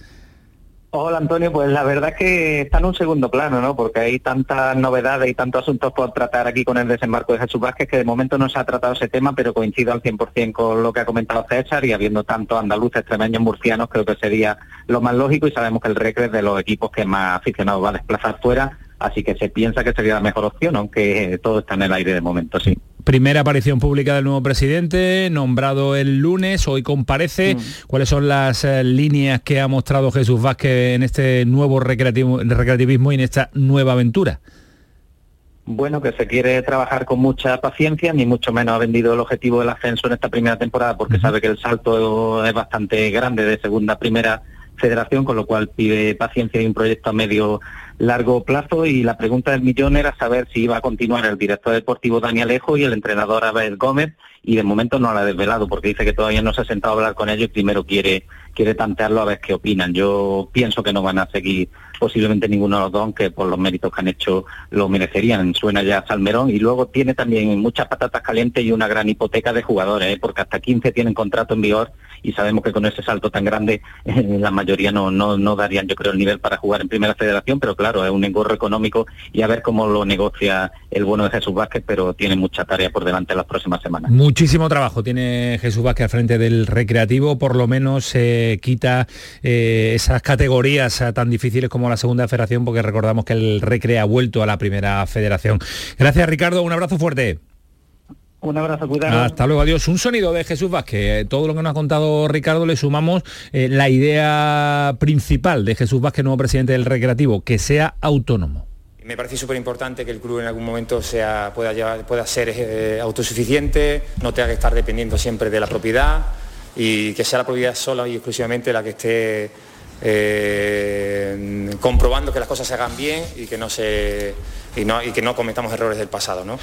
Hola Antonio, pues la verdad es que está en un segundo plano, ¿no? Porque hay tantas novedades y tantos asuntos por tratar aquí con el desembarco de Jesús Vázquez que de momento no se ha tratado ese tema, pero coincido al 100% con lo que ha comentado César y habiendo tanto andaluces, extremeños, murcianos, creo que sería lo más lógico y sabemos que el Recre de los equipos que más aficionados va a desplazar fuera, así que se piensa que sería la mejor opción, aunque eh, todo está en el aire de momento, sí. Primera aparición pública del nuevo presidente, nombrado el lunes, hoy comparece. Mm. ¿Cuáles son las eh, líneas que ha mostrado Jesús Vázquez en este nuevo recreativismo y en esta nueva aventura? Bueno, que se quiere trabajar con mucha paciencia, ni mucho menos ha vendido el objetivo del ascenso en esta primera temporada porque sabe que el salto es bastante grande de segunda a primera federación, con lo cual pide paciencia y un proyecto a medio largo plazo y la pregunta del millón era saber si iba a continuar el director deportivo Dani Alejo y el entrenador Abel Gómez y de momento no lo ha desvelado porque dice que todavía no se ha sentado a hablar con ellos y primero quiere quiere tantearlo a ver qué opinan. Yo pienso que no van a seguir posiblemente ninguno de los dos, que por los méritos que han hecho lo merecerían. Suena ya Salmerón y luego tiene también muchas patatas calientes y una gran hipoteca de jugadores, ¿eh? porque hasta 15 tienen contrato en vigor y sabemos que con ese salto tan grande eh, la mayoría no, no, no darían yo creo el nivel para jugar en primera federación, pero claro, es un engorro económico y a ver cómo lo negocia el bueno de Jesús Vázquez, pero tiene mucha tarea por delante las próximas semanas. Muchísimo trabajo tiene Jesús Vázquez al frente del recreativo, por lo menos se quita eh, esas categorías tan difíciles como la segunda federación, porque recordamos que el recre ha vuelto a la primera federación. Gracias Ricardo, un abrazo fuerte. Un abrazo, cuidado. Hasta luego, adiós. Un sonido de Jesús Vázquez. Todo lo que nos ha contado Ricardo le sumamos eh, la idea principal de Jesús Vázquez, nuevo presidente del Recreativo, que sea autónomo. Me parece súper importante que el club en algún momento sea, pueda, llevar, pueda ser eh, autosuficiente, no tenga que estar dependiendo siempre de la propiedad y que sea la propiedad sola y exclusivamente la que esté eh, comprobando que las cosas se hagan bien y que no, se, y no, y que no cometamos errores del pasado. ¿no?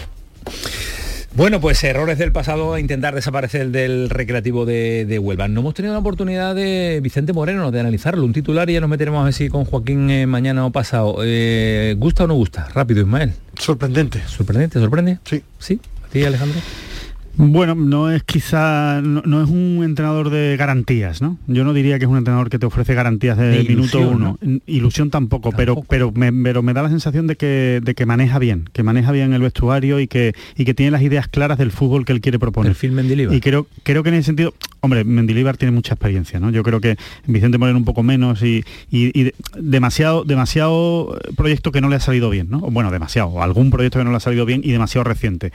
Bueno, pues errores del pasado, intentar desaparecer del recreativo de, de, Huelva. No hemos tenido la oportunidad de Vicente Moreno de analizarlo, un titular y ya nos meteremos a ver si con Joaquín eh, mañana o pasado. Eh, ¿Gusta o no gusta? Rápido, Ismael. Sorprendente. ¿Sorprendente? ¿Sorprende? Sí. ¿Sí? ¿A ti, Alejandro? Bueno, no es quizá, no, no, es un entrenador de garantías, ¿no? Yo no diría que es un entrenador que te ofrece garantías de, de minuto uno. ¿no? Ilusión tampoco, tampoco, pero pero me, pero me da la sensación de que, de que maneja bien, que maneja bien el vestuario y que, y que tiene las ideas claras del fútbol que él quiere proponer. Mendilibar. Y creo, creo que en ese sentido, hombre, Mendilibar tiene mucha experiencia, ¿no? Yo creo que Vicente Moreno un poco menos y, y, y demasiado, demasiado proyecto que no le ha salido bien, ¿no? Bueno, demasiado, algún proyecto que no le ha salido bien y demasiado reciente.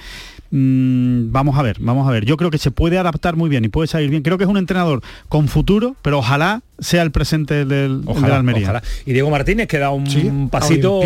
Mm, vamos a ver, vamos a ver. Yo creo que se puede adaptar muy bien y puede salir bien. Creo que es un entrenador con futuro, pero ojalá sea el presente del, ojalá, del Almería. Ojalá. Y Diego Martínez que da un sí, pasito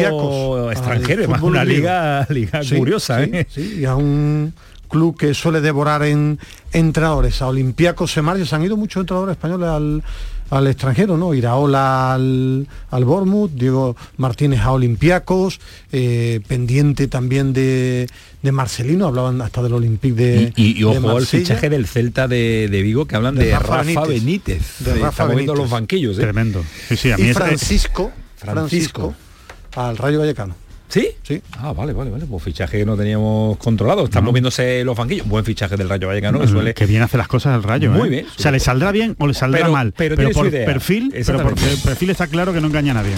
extranjero, es más una liga, liga sí, curiosa. Sí, ¿eh? sí, y a un club que suele devorar en entrenadores. A Olympiacos se marcha, se han ido muchos entrenadores españoles al al extranjero, ¿no? Iraola al, al Bournemouth, Diego Martínez a Olympiacos, eh, pendiente también de, de, Marcelino, hablaban hasta del Olympique de Y, y, y ojo al fichaje del Celta de, de, Vigo, que hablan de, de Rafa, Rafa, Benítez. Benítez. De Rafa Benítez. los banquillos. ¿eh? Tremendo. Sí, sí, a mí y Francisco, Francisco, Francisco, al Rayo Vallecano. ¿Sí? Sí. Ah, vale, vale, vale. Pues fichaje que no teníamos controlado. Están no. moviéndose los banquillos. Buen fichaje del Rayo Vallecano, que suele... Que bien hace las cosas el Rayo, Muy ¿eh? bien. O sea, le saldrá bien o le saldrá pero, mal. Pero, pero por perfil, pero por perfil está claro que no engaña a nadie.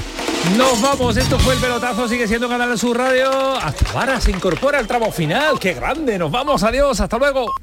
Nos vamos, esto fue el pelotazo, sigue siendo Canal Sur Radio. Hasta ahora se incorpora el tramo final. ¡Qué grande! Nos vamos, adiós, hasta luego.